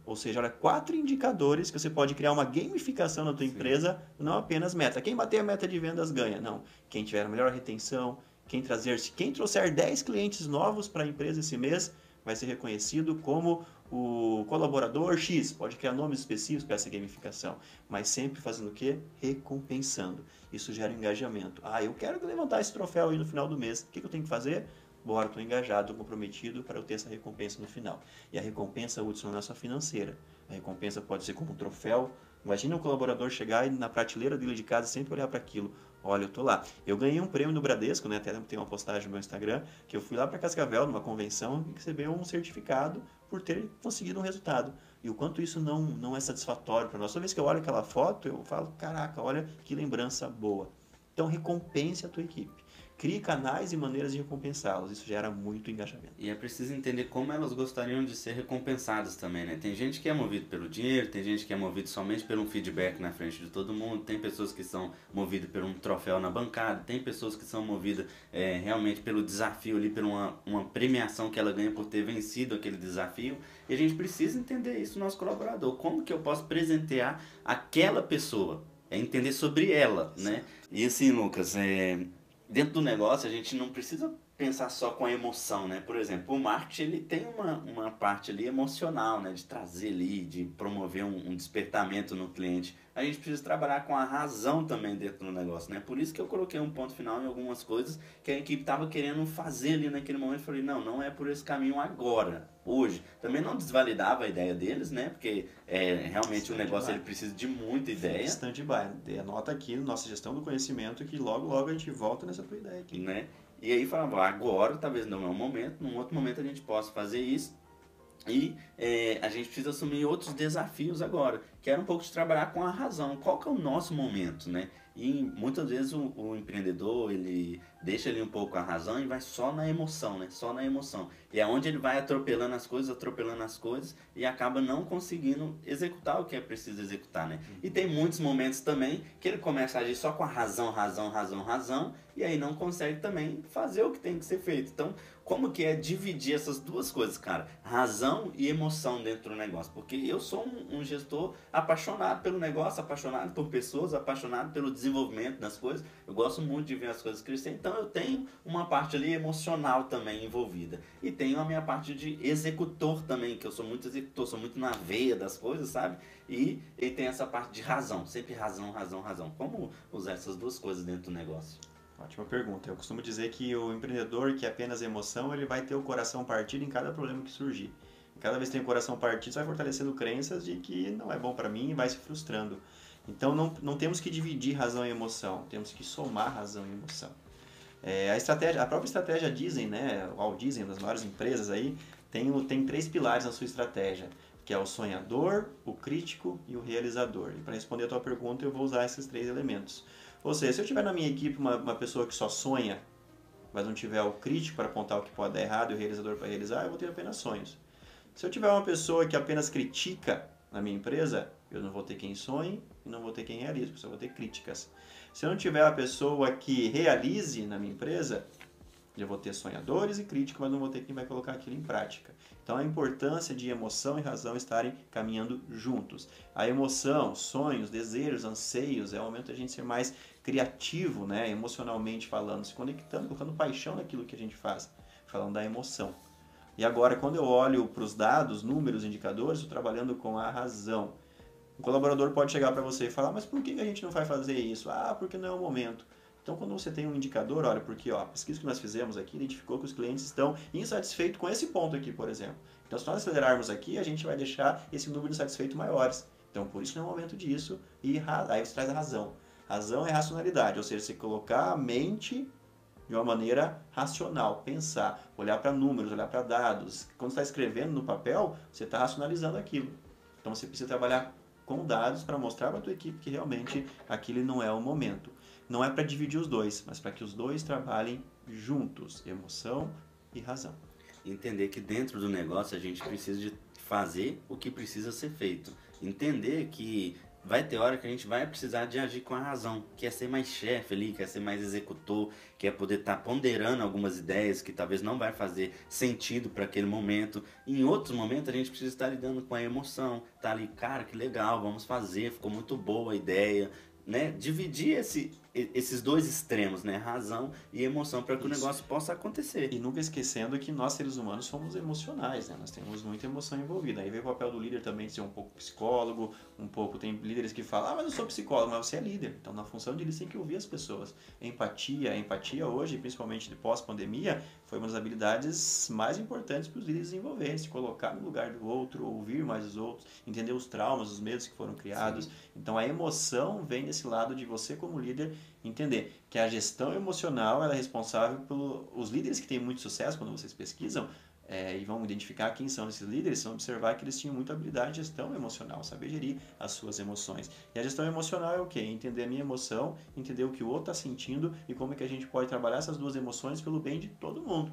Ou seja, olha, quatro indicadores que você pode criar uma gamificação na tua Sim. empresa, não apenas meta. Quem bater a meta de vendas ganha. Não. Quem tiver a melhor retenção, quem trazer, quem trouxer 10 clientes novos para a empresa esse mês vai ser reconhecido como o colaborador X. Pode criar nomes específicos para essa gamificação, mas sempre fazendo o quê? Recompensando. Isso gera engajamento. Ah, eu quero levantar esse troféu aí no final do mês. O que, eu tenho que fazer? Bora, estou engajado, comprometido para eu ter essa recompensa no final. E a recompensa, Hudson, não é só financeira. A recompensa pode ser como um troféu. Imagina o colaborador chegar e na prateleira dele de casa sempre olhar para aquilo. Olha, eu tô lá. Eu ganhei um prêmio no Bradesco, né? Até tem uma postagem no meu Instagram, que eu fui lá para Cascavel, numa convenção, e recebi um certificado por ter conseguido um resultado. E o quanto isso não, não é satisfatório para nós. Toda vez que eu olho aquela foto, eu falo, caraca, olha que lembrança boa. Então, recompense a tua equipe. Crie canais e maneiras de recompensá-los. Isso gera muito engajamento. E é preciso entender como elas gostariam de ser recompensadas também, né? Tem gente que é movido pelo dinheiro, tem gente que é movido somente por um feedback na frente de todo mundo, tem pessoas que são movidas por um troféu na bancada, tem pessoas que são movidas é, realmente pelo desafio ali, por uma, uma premiação que ela ganha por ter vencido aquele desafio. E a gente precisa entender isso no nosso colaborador. Como que eu posso presentear aquela pessoa? É entender sobre ela, né? E assim, Lucas, é, dentro do negócio a gente não precisa pensar só com a emoção, né? Por exemplo, o marketing ele tem uma, uma parte ali emocional, né? De trazer ali, de promover um, um, despertamento no cliente. A gente precisa trabalhar com a razão também dentro do negócio, né? Por isso que eu coloquei um ponto final em algumas coisas que a equipe estava querendo fazer ali naquele momento. Eu falei, não, não é por esse caminho agora, hoje. Também não desvalidava a ideia deles, né? Porque é, realmente o negócio ele precisa de muita ideia. Stand-by. Anota aqui, nossa gestão do conhecimento, que logo, logo a gente volta nessa tua ideia aqui. Né? E aí falava, agora talvez não é o momento, num outro momento a gente possa fazer isso. E é, a gente precisa assumir outros desafios agora, que era um pouco de trabalhar com a razão. Qual que é o nosso momento, né? E muitas vezes o, o, empreendedor, ele deixa ali um pouco a razão e vai só na emoção, né? Só na emoção. E é onde ele vai atropelando as coisas, atropelando as coisas e acaba não conseguindo executar o que é preciso executar, né? E tem muitos momentos também que ele começa a agir só com a razão, razão, razão, razão e aí não consegue também fazer o que tem que ser feito. Então, como que é dividir essas duas coisas, cara? Razão e emoção dentro do negócio. Porque eu sou um, um gestor apaixonado pelo negócio, apaixonado por pessoas, apaixonado pelo desenvolvimento das coisas. Eu gosto muito de ver as coisas crescer, então eu tenho uma parte ali emocional também envolvida. E tenho a minha parte de executor também, que eu sou muito executor, sou muito na veia das coisas, sabe? E, e tem essa parte de razão, sempre razão, razão, razão. Como usar essas duas coisas dentro do negócio? Ótima pergunta. Eu costumo dizer que o empreendedor que é apenas emoção, ele vai ter o coração partido em cada problema que surgir. Cada vez que tem o coração partido, você vai fortalecendo crenças de que não é bom para mim e vai se frustrando. Então não, não temos que dividir razão e emoção, temos que somar razão e emoção. É, a estratégia, a própria estratégia Disney, né, Walt Disney, das maiores empresas aí, tem, tem três pilares na sua estratégia, que é o sonhador, o crítico e o realizador. E para responder a tua pergunta, eu vou usar esses três elementos. Ou seja, se eu tiver na minha equipe uma, uma pessoa que só sonha, mas não tiver o crítico para apontar o que pode dar errado e o realizador para realizar, eu vou ter apenas sonhos. Se eu tiver uma pessoa que apenas critica na minha empresa, eu não vou ter quem sonhe e não vou ter quem realize, porque eu vou ter críticas. Se eu não tiver a pessoa que realize na minha empresa, eu vou ter sonhadores e críticos, mas não vou ter quem vai colocar aquilo em prática. Então a importância de emoção e razão estarem caminhando juntos. A emoção, sonhos, desejos, anseios, é o momento da gente ser mais criativo, né, emocionalmente falando, se conectando, colocando paixão naquilo que a gente faz, falando da emoção. E agora, quando eu olho para os dados, números, indicadores, estou trabalhando com a razão. O colaborador pode chegar para você e falar, mas por que a gente não vai fazer isso? Ah, porque não é o momento. Então, quando você tem um indicador, olha, porque ó, a pesquisa que nós fizemos aqui identificou que os clientes estão insatisfeitos com esse ponto aqui, por exemplo. Então, se nós acelerarmos aqui, a gente vai deixar esse número de satisfeitos maiores. Então, por isso não é o momento disso. E aí você traz a razão. Razão é racionalidade, ou seja, você colocar a mente de uma maneira racional, pensar, olhar para números, olhar para dados. Quando está escrevendo no papel, você está racionalizando aquilo. Então você precisa trabalhar com dados para mostrar para a tua equipe que realmente aquele não é o momento. Não é para dividir os dois, mas para que os dois trabalhem juntos, emoção e razão. Entender que dentro do negócio a gente precisa de fazer o que precisa ser feito. Entender que vai ter hora que a gente vai precisar de agir com a razão, quer é ser mais chefe ali, quer ser mais executor, quer poder estar tá ponderando algumas ideias que talvez não vai fazer sentido para aquele momento. Em outros momentos a gente precisa estar lidando com a emoção, tá ali, cara, que legal, vamos fazer, ficou muito boa a ideia, né? Dividir esse esses dois extremos, né? Razão e emoção, para que Isso. o negócio possa acontecer. E nunca esquecendo que nós, seres humanos, somos emocionais, né? Nós temos muita emoção envolvida. Aí vem o papel do líder também de ser um pouco psicólogo, um pouco. Tem líderes que falam, ah, mas eu sou psicólogo, mas você é líder. Então, na função de líder, tem que ouvir as pessoas. Empatia, empatia hoje, principalmente de pós-pandemia, foi uma das habilidades mais importantes para os líderes desenvolverem, se colocar no lugar do outro, ouvir mais os outros, entender os traumas, os medos que foram criados. Sim. Então, a emoção vem desse lado de você, como líder, entender que a gestão emocional é responsável pelos líderes que têm muito sucesso quando vocês pesquisam é, e vão identificar quem são esses líderes, vão observar que eles tinham muita habilidade de gestão emocional, saber gerir as suas emoções. E a gestão emocional é o quê? Entender a minha emoção, entender o que o outro está sentindo e como é que a gente pode trabalhar essas duas emoções pelo bem de todo mundo.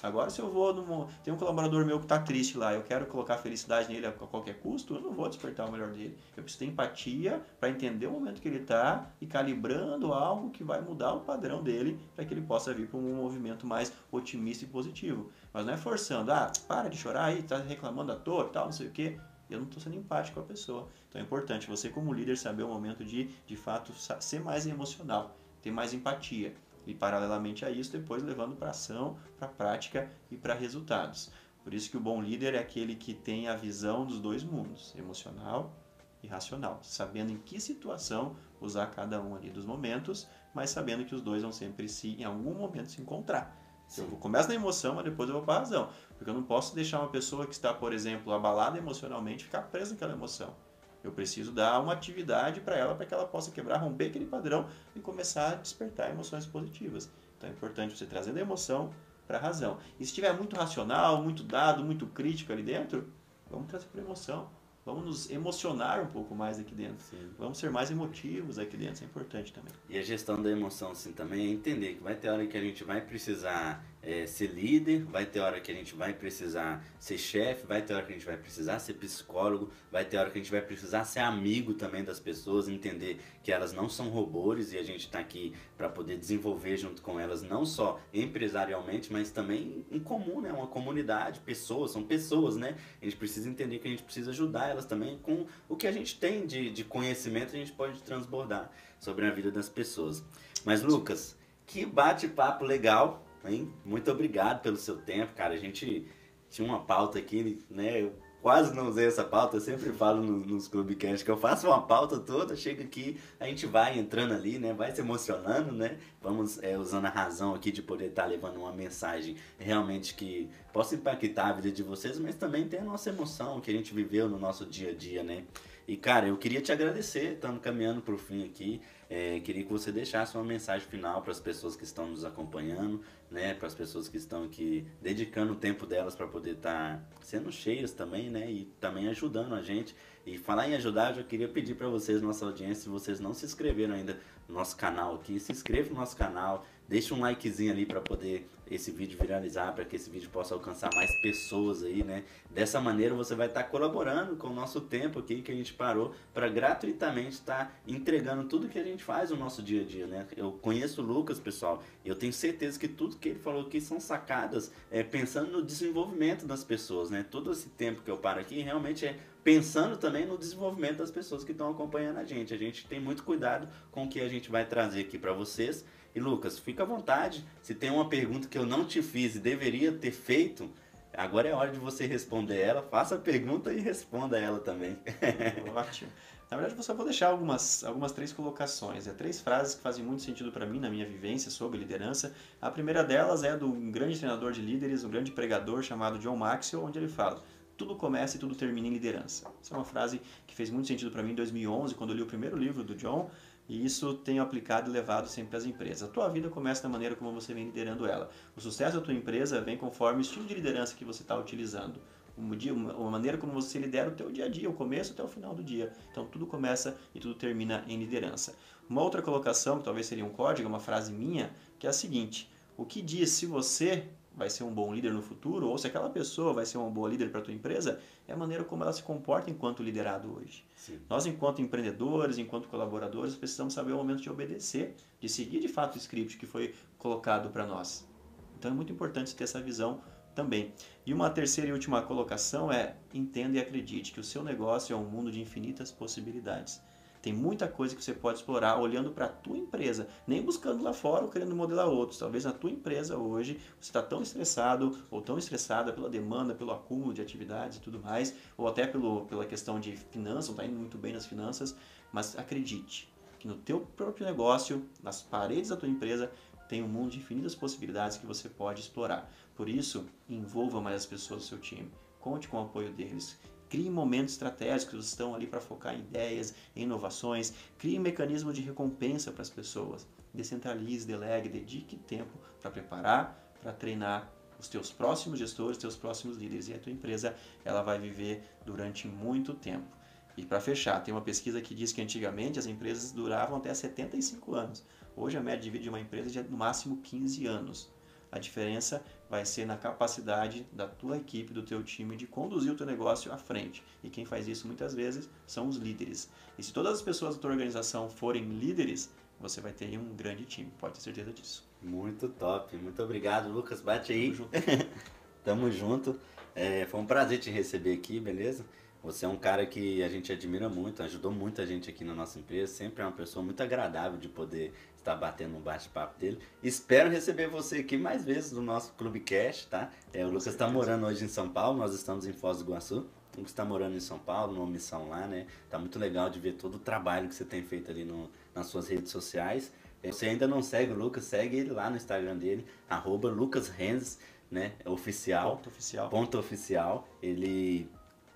Agora, se eu vou num, tem um colaborador meu que está triste lá, eu quero colocar felicidade nele a qualquer custo, eu não vou despertar o melhor dele. Eu preciso ter empatia para entender o momento que ele está e calibrando algo que vai mudar o padrão dele para que ele possa vir para um movimento mais otimista e positivo. Mas não é forçando, ah, para de chorar aí, tá reclamando à toa, tal, não sei o quê. Eu não estou sendo empático com a pessoa. Então é importante você, como líder, saber o momento de, de fato, ser mais emocional, ter mais empatia e paralelamente a isso depois levando para ação, para prática e para resultados. Por isso que o bom líder é aquele que tem a visão dos dois mundos, emocional e racional, sabendo em que situação usar cada um ali dos momentos, mas sabendo que os dois vão sempre se em algum momento se encontrar. Sim. Eu começo na emoção, mas depois eu vou para a razão, porque eu não posso deixar uma pessoa que está, por exemplo, abalada emocionalmente ficar presa naquela emoção. Eu preciso dar uma atividade para ela para que ela possa quebrar, romper aquele padrão e começar a despertar emoções positivas. Então é importante você trazer a emoção para a razão. E se estiver muito racional, muito dado, muito crítico ali dentro, vamos trazer para emoção. Vamos nos emocionar um pouco mais aqui dentro. Sim. Vamos ser mais emotivos aqui dentro, isso é importante também. E a gestão da emoção, assim, também é entender que vai ter hora que a gente vai precisar é, ser líder, vai ter hora que a gente vai precisar ser chefe, vai ter hora que a gente vai precisar ser psicólogo, vai ter hora que a gente vai precisar ser amigo também das pessoas, entender que elas não são robôs e a gente está aqui para poder desenvolver junto com elas, não só empresarialmente, mas também em comum, né? Uma comunidade, pessoas, são pessoas, né? A gente precisa entender que a gente precisa ajudar elas também com o que a gente tem de, de conhecimento, a gente pode transbordar sobre a vida das pessoas. Mas, Lucas, que bate-papo legal Hein? Muito obrigado pelo seu tempo, cara. A gente tinha uma pauta aqui, né? Eu quase não usei essa pauta, eu sempre falo no, nos Clubecast que eu faço uma pauta toda, chega aqui, a gente vai entrando ali, né? Vai se emocionando, né? Vamos é, usando a razão aqui de poder estar tá levando uma mensagem realmente que possa impactar a vida de vocês, mas também tem a nossa emoção que a gente viveu no nosso dia a dia, né? E cara, eu queria te agradecer, estamos caminhando para o fim aqui. É, queria que você deixasse uma mensagem final para as pessoas que estão nos acompanhando, né, para as pessoas que estão aqui dedicando o tempo delas para poder estar tá sendo cheias também, né, e também ajudando a gente. E falar em ajudar, eu queria pedir para vocês, nossa audiência, se vocês não se inscreveram ainda no nosso canal aqui, se inscreva no nosso canal, deixa um likezinho ali para poder esse vídeo viralizar, para que esse vídeo possa alcançar mais pessoas aí, né? Dessa maneira você vai estar tá colaborando com o nosso tempo aqui que a gente parou para gratuitamente estar tá entregando tudo que a gente faz no nosso dia a dia, né? Eu conheço o Lucas, pessoal, eu tenho certeza que tudo que ele falou aqui são sacadas é, pensando no desenvolvimento das pessoas, né? Todo esse tempo que eu paro aqui realmente é pensando também no desenvolvimento das pessoas que estão acompanhando a gente. A gente tem muito cuidado com o que a gente vai trazer aqui para vocês e Lucas, fica à vontade. Se tem uma pergunta que eu não te fiz e deveria ter feito, agora é hora de você responder ela. Faça a pergunta e responda ela também. (laughs) Ótimo. Na verdade, eu só vou deixar algumas, algumas três colocações. É três frases que fazem muito sentido para mim na minha vivência sobre liderança. A primeira delas é do grande treinador de líderes, um grande pregador chamado John Maxwell, onde ele fala: tudo começa e tudo termina em liderança. Essa é uma frase que fez muito sentido para mim em 2011, quando eu li o primeiro livro do John. E isso tenho aplicado e levado sempre às empresas. A tua vida começa da maneira como você vem liderando ela. O sucesso da tua empresa vem conforme o estilo de liderança que você está utilizando. Uma maneira como você lidera o teu dia a dia, o começo até o final do dia. Então tudo começa e tudo termina em liderança. Uma outra colocação, que talvez seria um código, uma frase minha, que é a seguinte: o que diz se você vai ser um bom líder no futuro, ou se aquela pessoa vai ser uma boa líder para a tua empresa, é a maneira como ela se comporta enquanto liderado hoje. Sim. Nós, enquanto empreendedores, enquanto colaboradores, precisamos saber o momento de obedecer, de seguir de fato o script que foi colocado para nós. Então é muito importante ter essa visão também. E uma terceira e última colocação é: entenda e acredite que o seu negócio é um mundo de infinitas possibilidades. Tem muita coisa que você pode explorar olhando para a tua empresa, nem buscando lá fora ou querendo modelar outros. Talvez na tua empresa hoje você está tão estressado ou tão estressada pela demanda, pelo acúmulo de atividades e tudo mais, ou até pelo, pela questão de finanças, não está indo muito bem nas finanças, mas acredite que no teu próprio negócio, nas paredes da tua empresa, tem um mundo de infinitas possibilidades que você pode explorar. Por isso, envolva mais as pessoas do seu time. Conte com o apoio deles. Crie momentos estratégicos, estão ali para focar em ideias, em inovações. Crie um mecanismo de recompensa para as pessoas. Descentralize, delegue, dedique tempo para preparar, para treinar os teus próximos gestores, teus próximos líderes. E a tua empresa ela vai viver durante muito tempo. E para fechar, tem uma pesquisa que diz que antigamente as empresas duravam até 75 anos. Hoje a média de vida de uma empresa é de no máximo 15 anos. A diferença vai ser na capacidade da tua equipe, do teu time de conduzir o teu negócio à frente. E quem faz isso muitas vezes são os líderes. E se todas as pessoas da tua organização forem líderes, você vai ter um grande time, pode ter certeza disso. Muito top, muito obrigado, Lucas. Bate aí. Tamo junto. (laughs) Tamo junto. É, foi um prazer te receber aqui, beleza? Você é um cara que a gente admira muito, ajudou muita gente aqui na nossa empresa, sempre é uma pessoa muito agradável de poder estar batendo um bate-papo dele. Espero receber você aqui mais vezes no nosso Clube Cash, tá? É, o Lucas está morando hoje em São Paulo, nós estamos em Foz do Iguaçu. O Lucas está morando em São Paulo, numa missão lá, né? Tá muito legal de ver todo o trabalho que você tem feito ali no, nas suas redes sociais. Se você ainda não segue o Lucas, segue ele lá no Instagram dele, arroba Lucas Renz, né? Oficial. Ponto oficial. Ponto oficial. Ele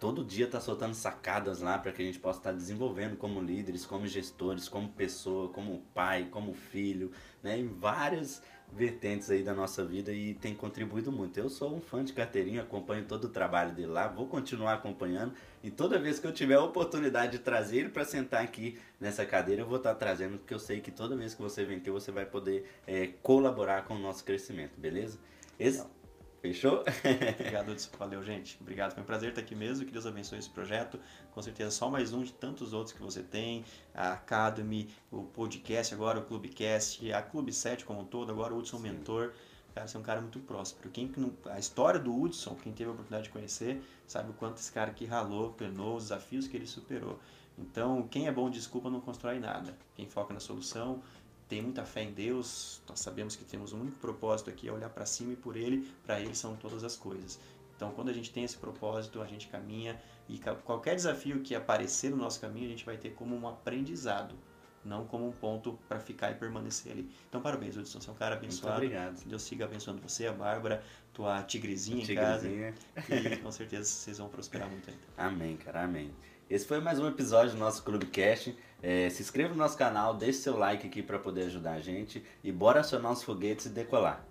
todo dia está soltando sacadas lá para que a gente possa estar tá desenvolvendo como líderes, como gestores, como pessoa, como pai, como filho, né, em várias vertentes aí da nossa vida e tem contribuído muito. Eu sou um fã de carteirinha, acompanho todo o trabalho dele lá, vou continuar acompanhando e toda vez que eu tiver a oportunidade de trazer ele para sentar aqui nessa cadeira, eu vou estar tá trazendo, porque eu sei que toda vez que você vem aqui, você vai poder é, colaborar com o nosso crescimento, beleza? Esse... Fechou? Obrigado, Hudson. Valeu, gente. Obrigado. Foi um prazer estar aqui mesmo. Que Deus abençoe esse projeto. Com certeza, só mais um de tantos outros que você tem. A Academy, o podcast agora, o Clubecast, a Clube 7 como um todo, agora o Hudson Sim. Mentor. Cara, você é um cara muito próspero. Quem, a história do Hudson, quem teve a oportunidade de conhecer, sabe o quanto esse cara aqui ralou, penou, os desafios que ele superou. Então, quem é bom de desculpa não constrói nada. Quem foca na solução, tem muita fé em Deus, nós sabemos que temos um único propósito aqui, é olhar para cima e por Ele, para Ele são todas as coisas. Então, quando a gente tem esse propósito, a gente caminha e qualquer desafio que aparecer no nosso caminho, a gente vai ter como um aprendizado não como um ponto para ficar e permanecer ali. Então, parabéns, Hudson, você é um cara abençoado. Muito obrigado. Deus siga abençoando você, a Bárbara, tua tigrezinha, tigrezinha. em casa. E com certeza vocês vão prosperar muito ainda. (laughs) Amém, cara, amém. Esse foi mais um episódio do nosso Clubecast. É, se inscreva no nosso canal, deixe seu like aqui para poder ajudar a gente e bora acionar os foguetes e decolar.